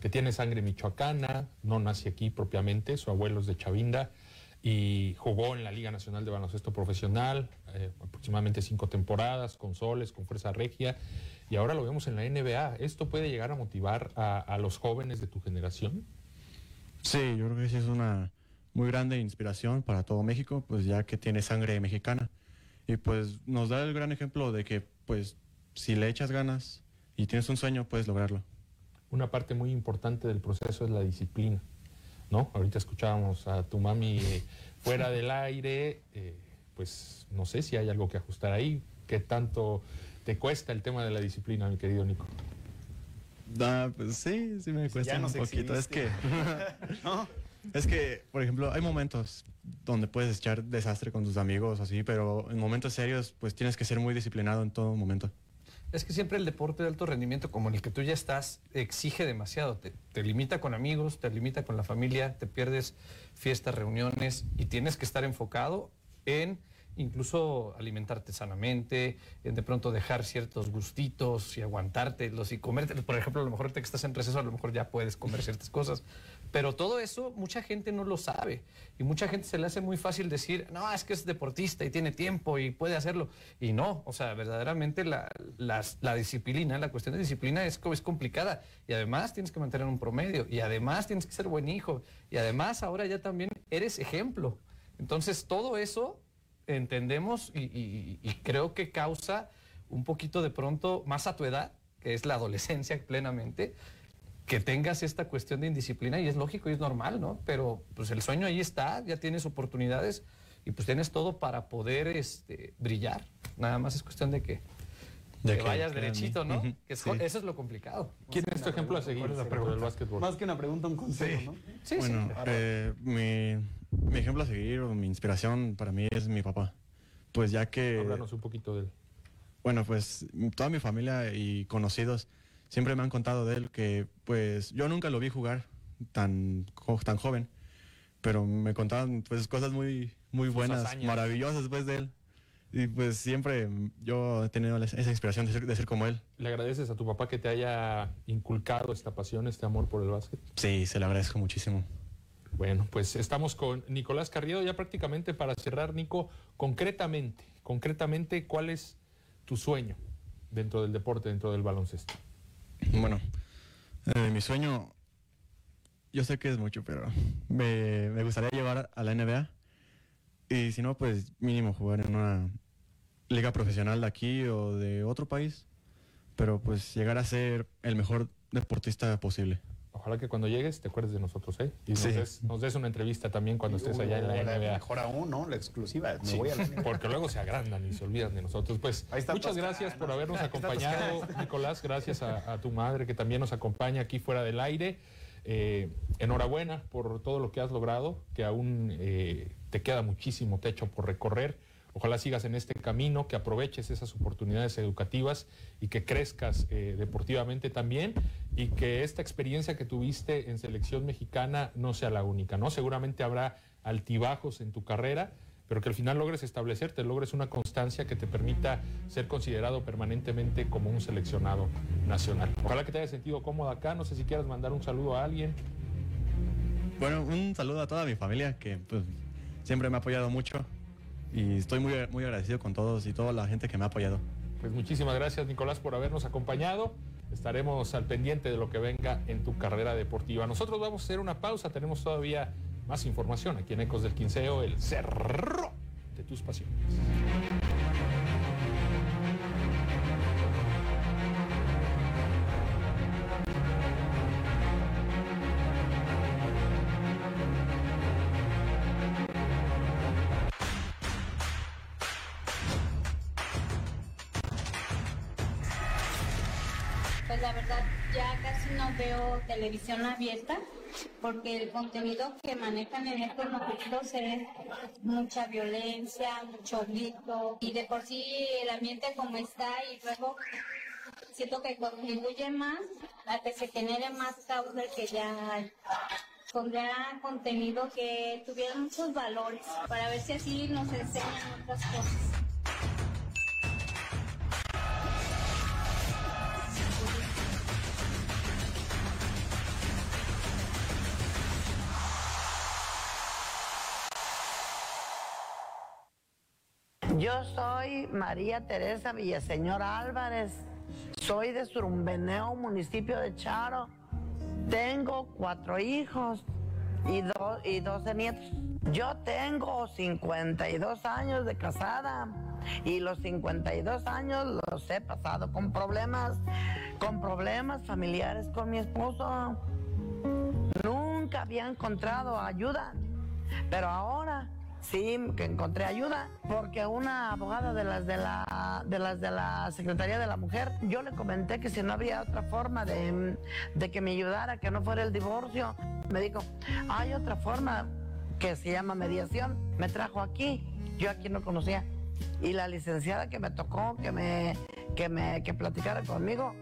Que tiene sangre michoacana, no nace aquí propiamente, su abuelo es de Chavinda y jugó en la Liga Nacional de Baloncesto Profesional, eh, aproximadamente cinco temporadas, con Soles, con Fuerza Regia, y ahora lo vemos en la NBA. ¿Esto puede llegar a motivar a, a los jóvenes de tu generación? Sí, yo creo que sí es una muy grande inspiración para todo México, pues ya que tiene sangre mexicana. Y pues nos da el gran ejemplo de que pues si le echas ganas y tienes un sueño, puedes lograrlo. Una parte muy importante del proceso es la disciplina, ¿no? Ahorita escuchábamos a tu mami eh, fuera del aire, eh, pues no sé si hay algo que ajustar ahí. ¿Qué tanto te cuesta el tema de la disciplina, mi querido Nico? Ah, pues sí, sí me cuesta ya un poquito. Es que. ¿No? es que, por ejemplo, hay momentos donde puedes echar desastre con tus amigos, así, pero en momentos serios, pues tienes que ser muy disciplinado en todo momento. Es que siempre el deporte de alto rendimiento, como en el que tú ya estás, exige demasiado. Te, te limita con amigos, te limita con la familia, te pierdes fiestas, reuniones y tienes que estar enfocado en incluso alimentarte sanamente, en de pronto dejar ciertos gustitos y aguantártelos y comerte. Por ejemplo, a lo mejor ahorita que estás en receso, a lo mejor ya puedes comer ciertas cosas. Pero todo eso mucha gente no lo sabe y mucha gente se le hace muy fácil decir, no, es que es deportista y tiene tiempo y puede hacerlo. Y no, o sea, verdaderamente la, las- la disciplina, la cuestión de disciplina es, es complicada y además tienes que mantener un promedio y además tienes que ser buen hijo y además ahora ya también eres ejemplo. Entonces todo eso entendemos y, y- y creo que causa un poquito de pronto más a tu edad, que es la adolescencia plenamente, que tengas esta cuestión de indisciplina y es lógico y es normal, ¿no? Pero pues el sueño ahí está, ya tienes oportunidades y pues tienes todo para poder este, brillar. Nada más es cuestión de que, De que que vayas mí. derechito, ¿no? Que es- sí. Eso es lo complicado. ¿Quién es tu ejemplo a seguir ¿Cuál es la pregunta? del básquetbol? Más que una pregunta, un consejo, ¿no? Sí, bueno, eh, mi, mi ejemplo a seguir o mi inspiración para mí es mi papá. Pues ya que... Háblanos un poquito de él. Bueno, pues toda mi familia y conocidos siempre me han contado de él que pues yo nunca lo vi jugar tan, tan joven, pero me contaban pues cosas muy, muy buenas, maravillosas después de él. Y pues siempre yo he tenido esa inspiración de ser, de ser como él. ¿Le agradeces a tu papá que te haya inculcado esta pasión, este amor por el básquet? Sí, se lo agradezco muchísimo. Bueno, pues estamos con Nicolás Carriedo ya prácticamente para cerrar, Nico, concretamente, concretamente, ¿cuál es tu sueño dentro del deporte, dentro del baloncesto? Bueno, eh, mi sueño, yo sé que es mucho, pero me, me gustaría llevar a la NBA. Y si no, pues mínimo jugar en una liga profesional de aquí o de otro país. Pero pues llegar a ser el mejor deportista posible. Ojalá que cuando llegues te acuerdes de nosotros, ¿eh? Y nos, des, nos des una entrevista también cuando estés allá en la NBA. Mejor aún, ¿no? La exclusiva. Me Sí, voy a la porque luego se agrandan y se olvidan de nosotros. Pues Ahí está muchas Toscana. gracias por habernos acompañado, Toscana. Nicolás. Gracias a, a tu madre que también nos acompaña aquí fuera del aire. Eh, enhorabuena por todo lo que has logrado, que aún eh, te queda muchísimo techo por recorrer. Ojalá sigas en este camino, que aproveches esas oportunidades educativas y que crezcas eh, deportivamente también y que esta experiencia que tuviste en selección mexicana no sea la única, ¿no? Seguramente habrá altibajos en tu carrera, pero que al final logres establecerte, logres una constancia que te permita ser considerado permanentemente como un seleccionado nacional. Ojalá que te hayas sentido cómodo acá, no sé si quieras mandar un saludo a alguien. Bueno, un saludo a toda mi familia que pues, siempre me ha apoyado mucho. Y estoy muy, muy agradecido con todos y toda la gente que me ha apoyado. Pues muchísimas gracias Nicolás por habernos acompañado. Estaremos al pendiente de lo que venga en tu carrera deportiva. Nosotros vamos a hacer una pausa, tenemos todavía más información aquí en Ecos del Quinceo, el cerro de tus pasiones. Televisión abierta porque el contenido que manejan en estos noticieros es mucha violencia, mucho grito y de por sí el ambiente como está y luego siento que contribuye más a que se genere más causa que ya hay. Pondría contenido que tuviera muchos valores para ver si así nos enseñan otras cosas. Soy María Teresa Villaseñor Álvarez. Soy de Surumbeneo, municipio de Charo. Tengo cuatro hijos y, do- y 12 nietos. Yo tengo 52 años de casada y los 52 años los he pasado con problemas, con problemas familiares con mi esposo. Nunca había encontrado ayuda, pero ahora sí que encontré ayuda porque una abogada de las de la de las de la Secretaría de la Mujer, yo le comenté que si no había otra forma de, de que me ayudara, que no fuera el divorcio, me dijo, hay otra forma que se llama mediación. Me trajo aquí, yo aquí no conocía. Y la licenciada que me tocó, que me, que me que platicara conmigo,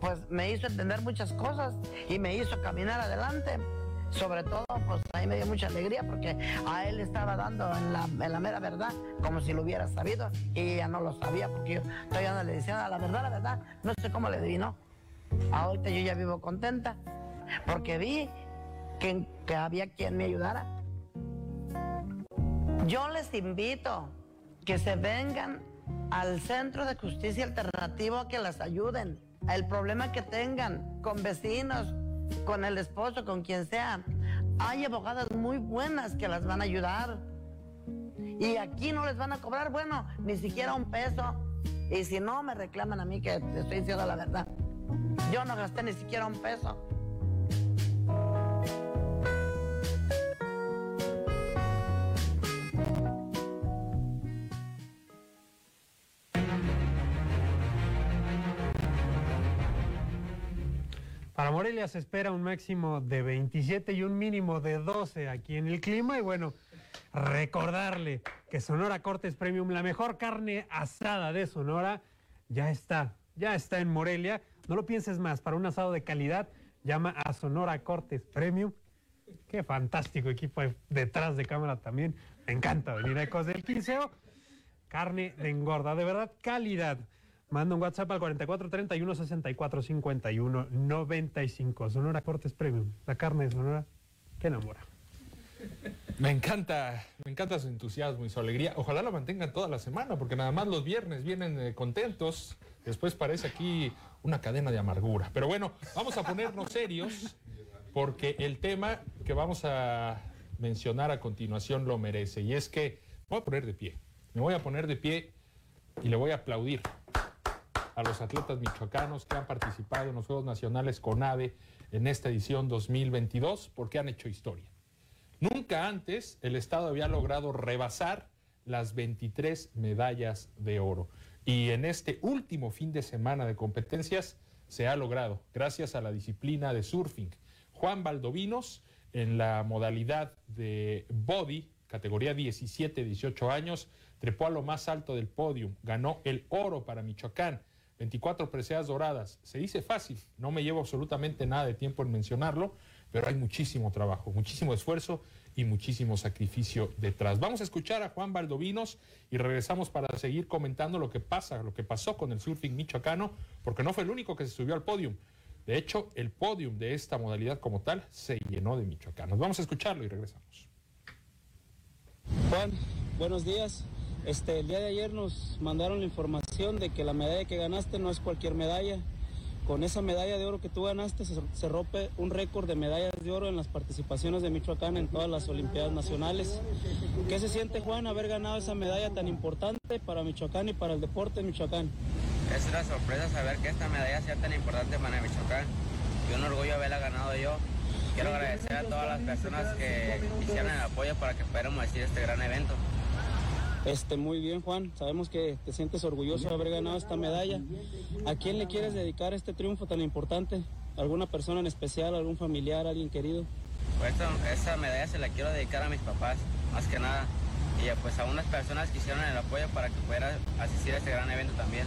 pues me hizo entender muchas cosas y me hizo caminar adelante. Sobre todo, pues ahí me dio mucha alegría porque a él estaba dando en la, en la mera verdad, como si lo hubiera sabido, y ella no lo sabía porque yo todavía no le decía la verdad, la verdad, no sé cómo le adivinó. Ahorita yo ya vivo contenta porque vi que, que había quien me ayudara. Yo les invito que se vengan al Centro de Justicia Alternativo a que las ayuden. El problema que tengan con vecinos, con el esposo, con quien sea. Hay abogadas muy buenas que las van a ayudar. Y aquí no les van a cobrar, bueno, ni siquiera un peso. Y si no, me reclaman a mí que te estoy diciendo la verdad. Yo no gasté ni siquiera un peso. Para Morelia se espera un máximo de 27 y un mínimo de 12 aquí en el clima. Y bueno, recordarle que Sonora Cortes Premium, la mejor carne asada de Sonora, ya está, ya está en Morelia. No lo pienses más, para un asado de calidad, llama a Sonora Cortes Premium. Qué fantástico equipo detrás de cámara también. Me encanta venir a Ecos del Quinceo. Carne de engorda, de verdad, calidad. Manda un WhatsApp al 44 31 64 51 95. Sonora Cortes Premium. La carne de Sonora que enamora. Me encanta, me encanta su entusiasmo y su alegría. Ojalá lo mantengan toda la semana, porque nada más los viernes vienen eh, contentos. Después parece aquí una cadena de amargura. Pero bueno, vamos a ponernos serios, porque el tema que vamos a mencionar a continuación lo merece. Y es que voy a poner de pie. Me voy a poner de pie y le voy a aplaudir a los atletas michoacanos que han participado en los Juegos Nacionales con AVE en esta edición 2022, porque han hecho historia. Nunca antes el Estado había logrado rebasar las 23 medallas de oro. Y en este último fin de semana de competencias se ha logrado, gracias a la disciplina de surfing. Juan Valdovinos, en la modalidad de body, categoría 17-18 años, trepó a lo más alto del podio, ganó el oro para Michoacán. 24 preseas doradas. Se dice fácil, no me llevo absolutamente nada de tiempo en mencionarlo, pero hay muchísimo trabajo, muchísimo esfuerzo y muchísimo sacrificio detrás. Vamos a escuchar a Juan Valdovinos y regresamos para seguir comentando lo que pasa, lo que pasó con el surfing michoacano, porque no fue el único que se subió al podium. De hecho, el podium de esta modalidad como tal se llenó de michoacanos. Vamos a escucharlo y regresamos. Juan, buenos días. Este, el día de ayer nos mandaron la información de que la medalla que ganaste no es cualquier medalla. Con esa medalla de oro que tú ganaste se, rompe un récord de medallas de oro en las participaciones de Michoacán en todas las Olimpiadas Nacionales. ¿Qué se siente Juan haber ganado esa medalla tan importante para Michoacán y para el deporte de Michoacán? Es una sorpresa saber que esta medalla sea tan importante para Michoacán y un orgullo haberla ganado yo. Quiero agradecer a todas las personas que hicieron el apoyo para que pudiéramos decir este gran evento. Este, muy bien, Juan. Sabemos que te sientes orgulloso de haber ganado esta medalla. ¿A quién le quieres dedicar este triunfo tan importante? ¿Alguna persona en especial, algún familiar, alguien querido? Pues esta, esta medalla se la quiero dedicar a mis papás, más que nada. Y pues a unas personas que hicieron el apoyo para que pudiera asistir a este gran evento también.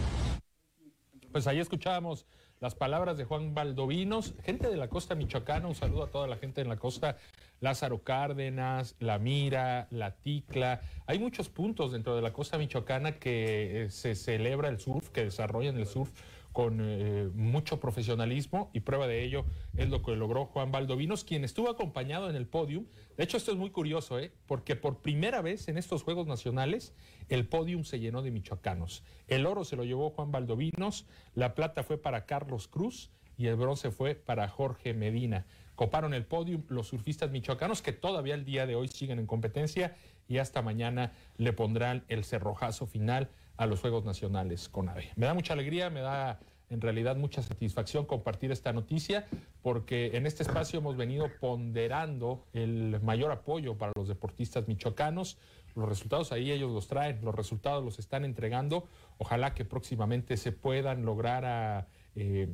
Pues ahí escuchábamos las palabras de Juan Valdovinos, gente de la costa michoacana, un saludo a toda la gente en la costa, Lázaro Cárdenas, La Mira, La Ticla, hay muchos puntos dentro de la costa michoacana que eh, se celebra el surf, que desarrollan el surf con eh, mucho profesionalismo y prueba de ello es lo que logró Juan Valdovinos, quien estuvo acompañado en el podium. De hecho, esto es muy curioso, ¿eh? porque por primera vez en estos Juegos Nacionales el podium se llenó de michoacanos. El oro se lo llevó Juan Valdovinos, la plata fue para Carlos Cruz y el bronce fue para Jorge Medina. Coparon el podium los surfistas michoacanos que todavía el día de hoy siguen en competencia y hasta mañana le pondrán el cerrojazo final a los Juegos Nacionales con AVE. Me da mucha alegría, me da en realidad mucha satisfacción compartir esta noticia porque en este espacio hemos venido ponderando el mayor apoyo para los deportistas michoacanos. Los resultados ahí ellos los traen, los resultados los están entregando. Ojalá que próximamente se puedan lograr a eh,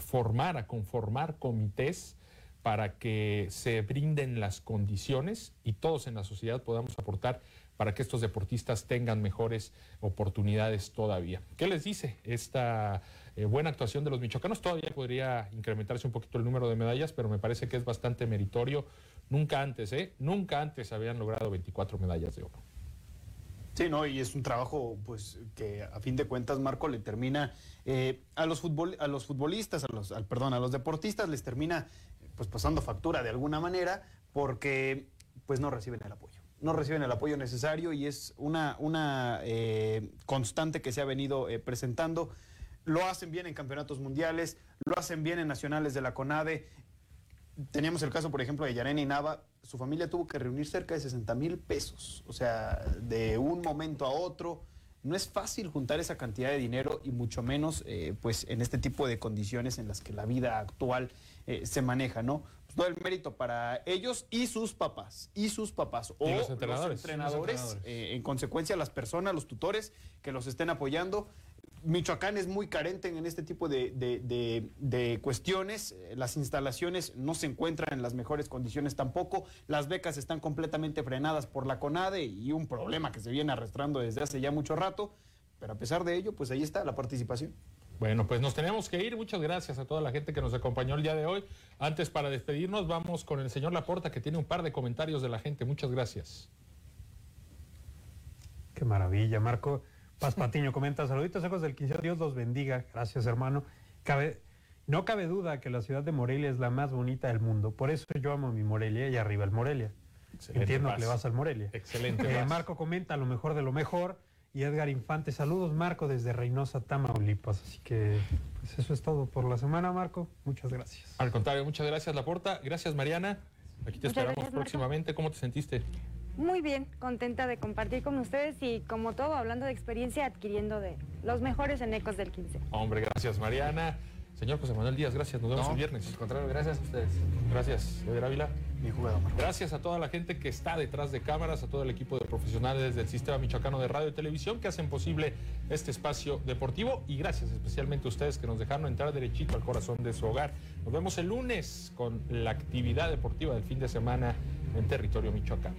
formar, a conformar comités para que se brinden las condiciones y todos en la sociedad podamos aportar para que estos deportistas tengan mejores oportunidades todavía. ¿Qué les dice esta eh, buena actuación de los michoacanos? Todavía podría incrementarse un poquito el número de medallas, pero me parece que es bastante meritorio. Nunca antes, ¿eh? Nunca antes habían logrado 24 medallas de oro. Sí, no, y es un trabajo, pues, que a fin de cuentas, Marco, le termina eh, a los a los futbolistas, a los, al, perdón, a los deportistas les termina, pues, pasando factura de alguna manera, porque, pues, no reciben el apoyo no reciben el apoyo necesario y es una, una eh, constante que se ha venido eh, presentando. Lo hacen bien en campeonatos mundiales, lo hacen bien en nacionales de la CONADE. Teníamos el caso, por ejemplo, de Yarena Nava. Su familia tuvo que reunir cerca de 60 mil pesos, o sea, de un momento a otro. No es fácil juntar esa cantidad de dinero y mucho menos eh, pues en este tipo de condiciones en las que la vida actual se maneja, ¿no? Todo el mérito para ellos y sus papás, y sus papás, o los entrenadores, eh, en consecuencia las personas, los tutores que los estén apoyando. Michoacán es muy carente en este tipo de, cuestiones. Eh, las instalaciones no se encuentran en las mejores condiciones tampoco. Las becas están completamente frenadas por la CONADE y un problema que se viene arrastrando desde hace ya mucho rato. Pero a pesar de ello, pues ahí está la participación. Bueno, pues nos tenemos que ir. Muchas gracias a toda la gente que nos acompañó el día de hoy. Antes, para despedirnos, vamos con el señor Laporta, que tiene un par de comentarios de la gente. Muchas gracias. Qué maravilla, Marco. Paz Patiño comenta, saluditos hijos del 15, Dios los bendiga. Gracias, hermano. Cabe, no cabe duda que la ciudad de Morelia es la más bonita del mundo. Por eso yo amo mi Morelia y arriba el Morelia. Entiendo que le vas al Morelia. Excelente. Eh, Marco comenta lo mejor de lo mejor y Edgar Infante. Saludos, Marco, desde Reynosa, Tamaulipas. Así que pues eso es todo por la semana, Marco. Muchas gracias. Al contrario, muchas gracias, Laporta. Gracias, Mariana. Aquí te esperamos próximamente. ¿Cómo te sentiste? Muy bien, contenta de compartir con ustedes y como todo, hablando de experiencia, adquiriendo de los mejores en Ecos del 15. Hombre, gracias, Mariana. Señor José Manuel Díaz, gracias. Nos vemos el viernes. Contrario, gracias a ustedes. Gracias, Javier Ávila. Mi jugador. Gracias a toda la gente que está detrás de cámaras, a todo el equipo de profesionales del Sistema Michoacano de Radio y Televisión que hacen posible este espacio deportivo. Y gracias especialmente a ustedes que nos dejaron entrar derechito al corazón de su hogar. Nos vemos el lunes con la actividad deportiva del fin de semana en territorio michoacano.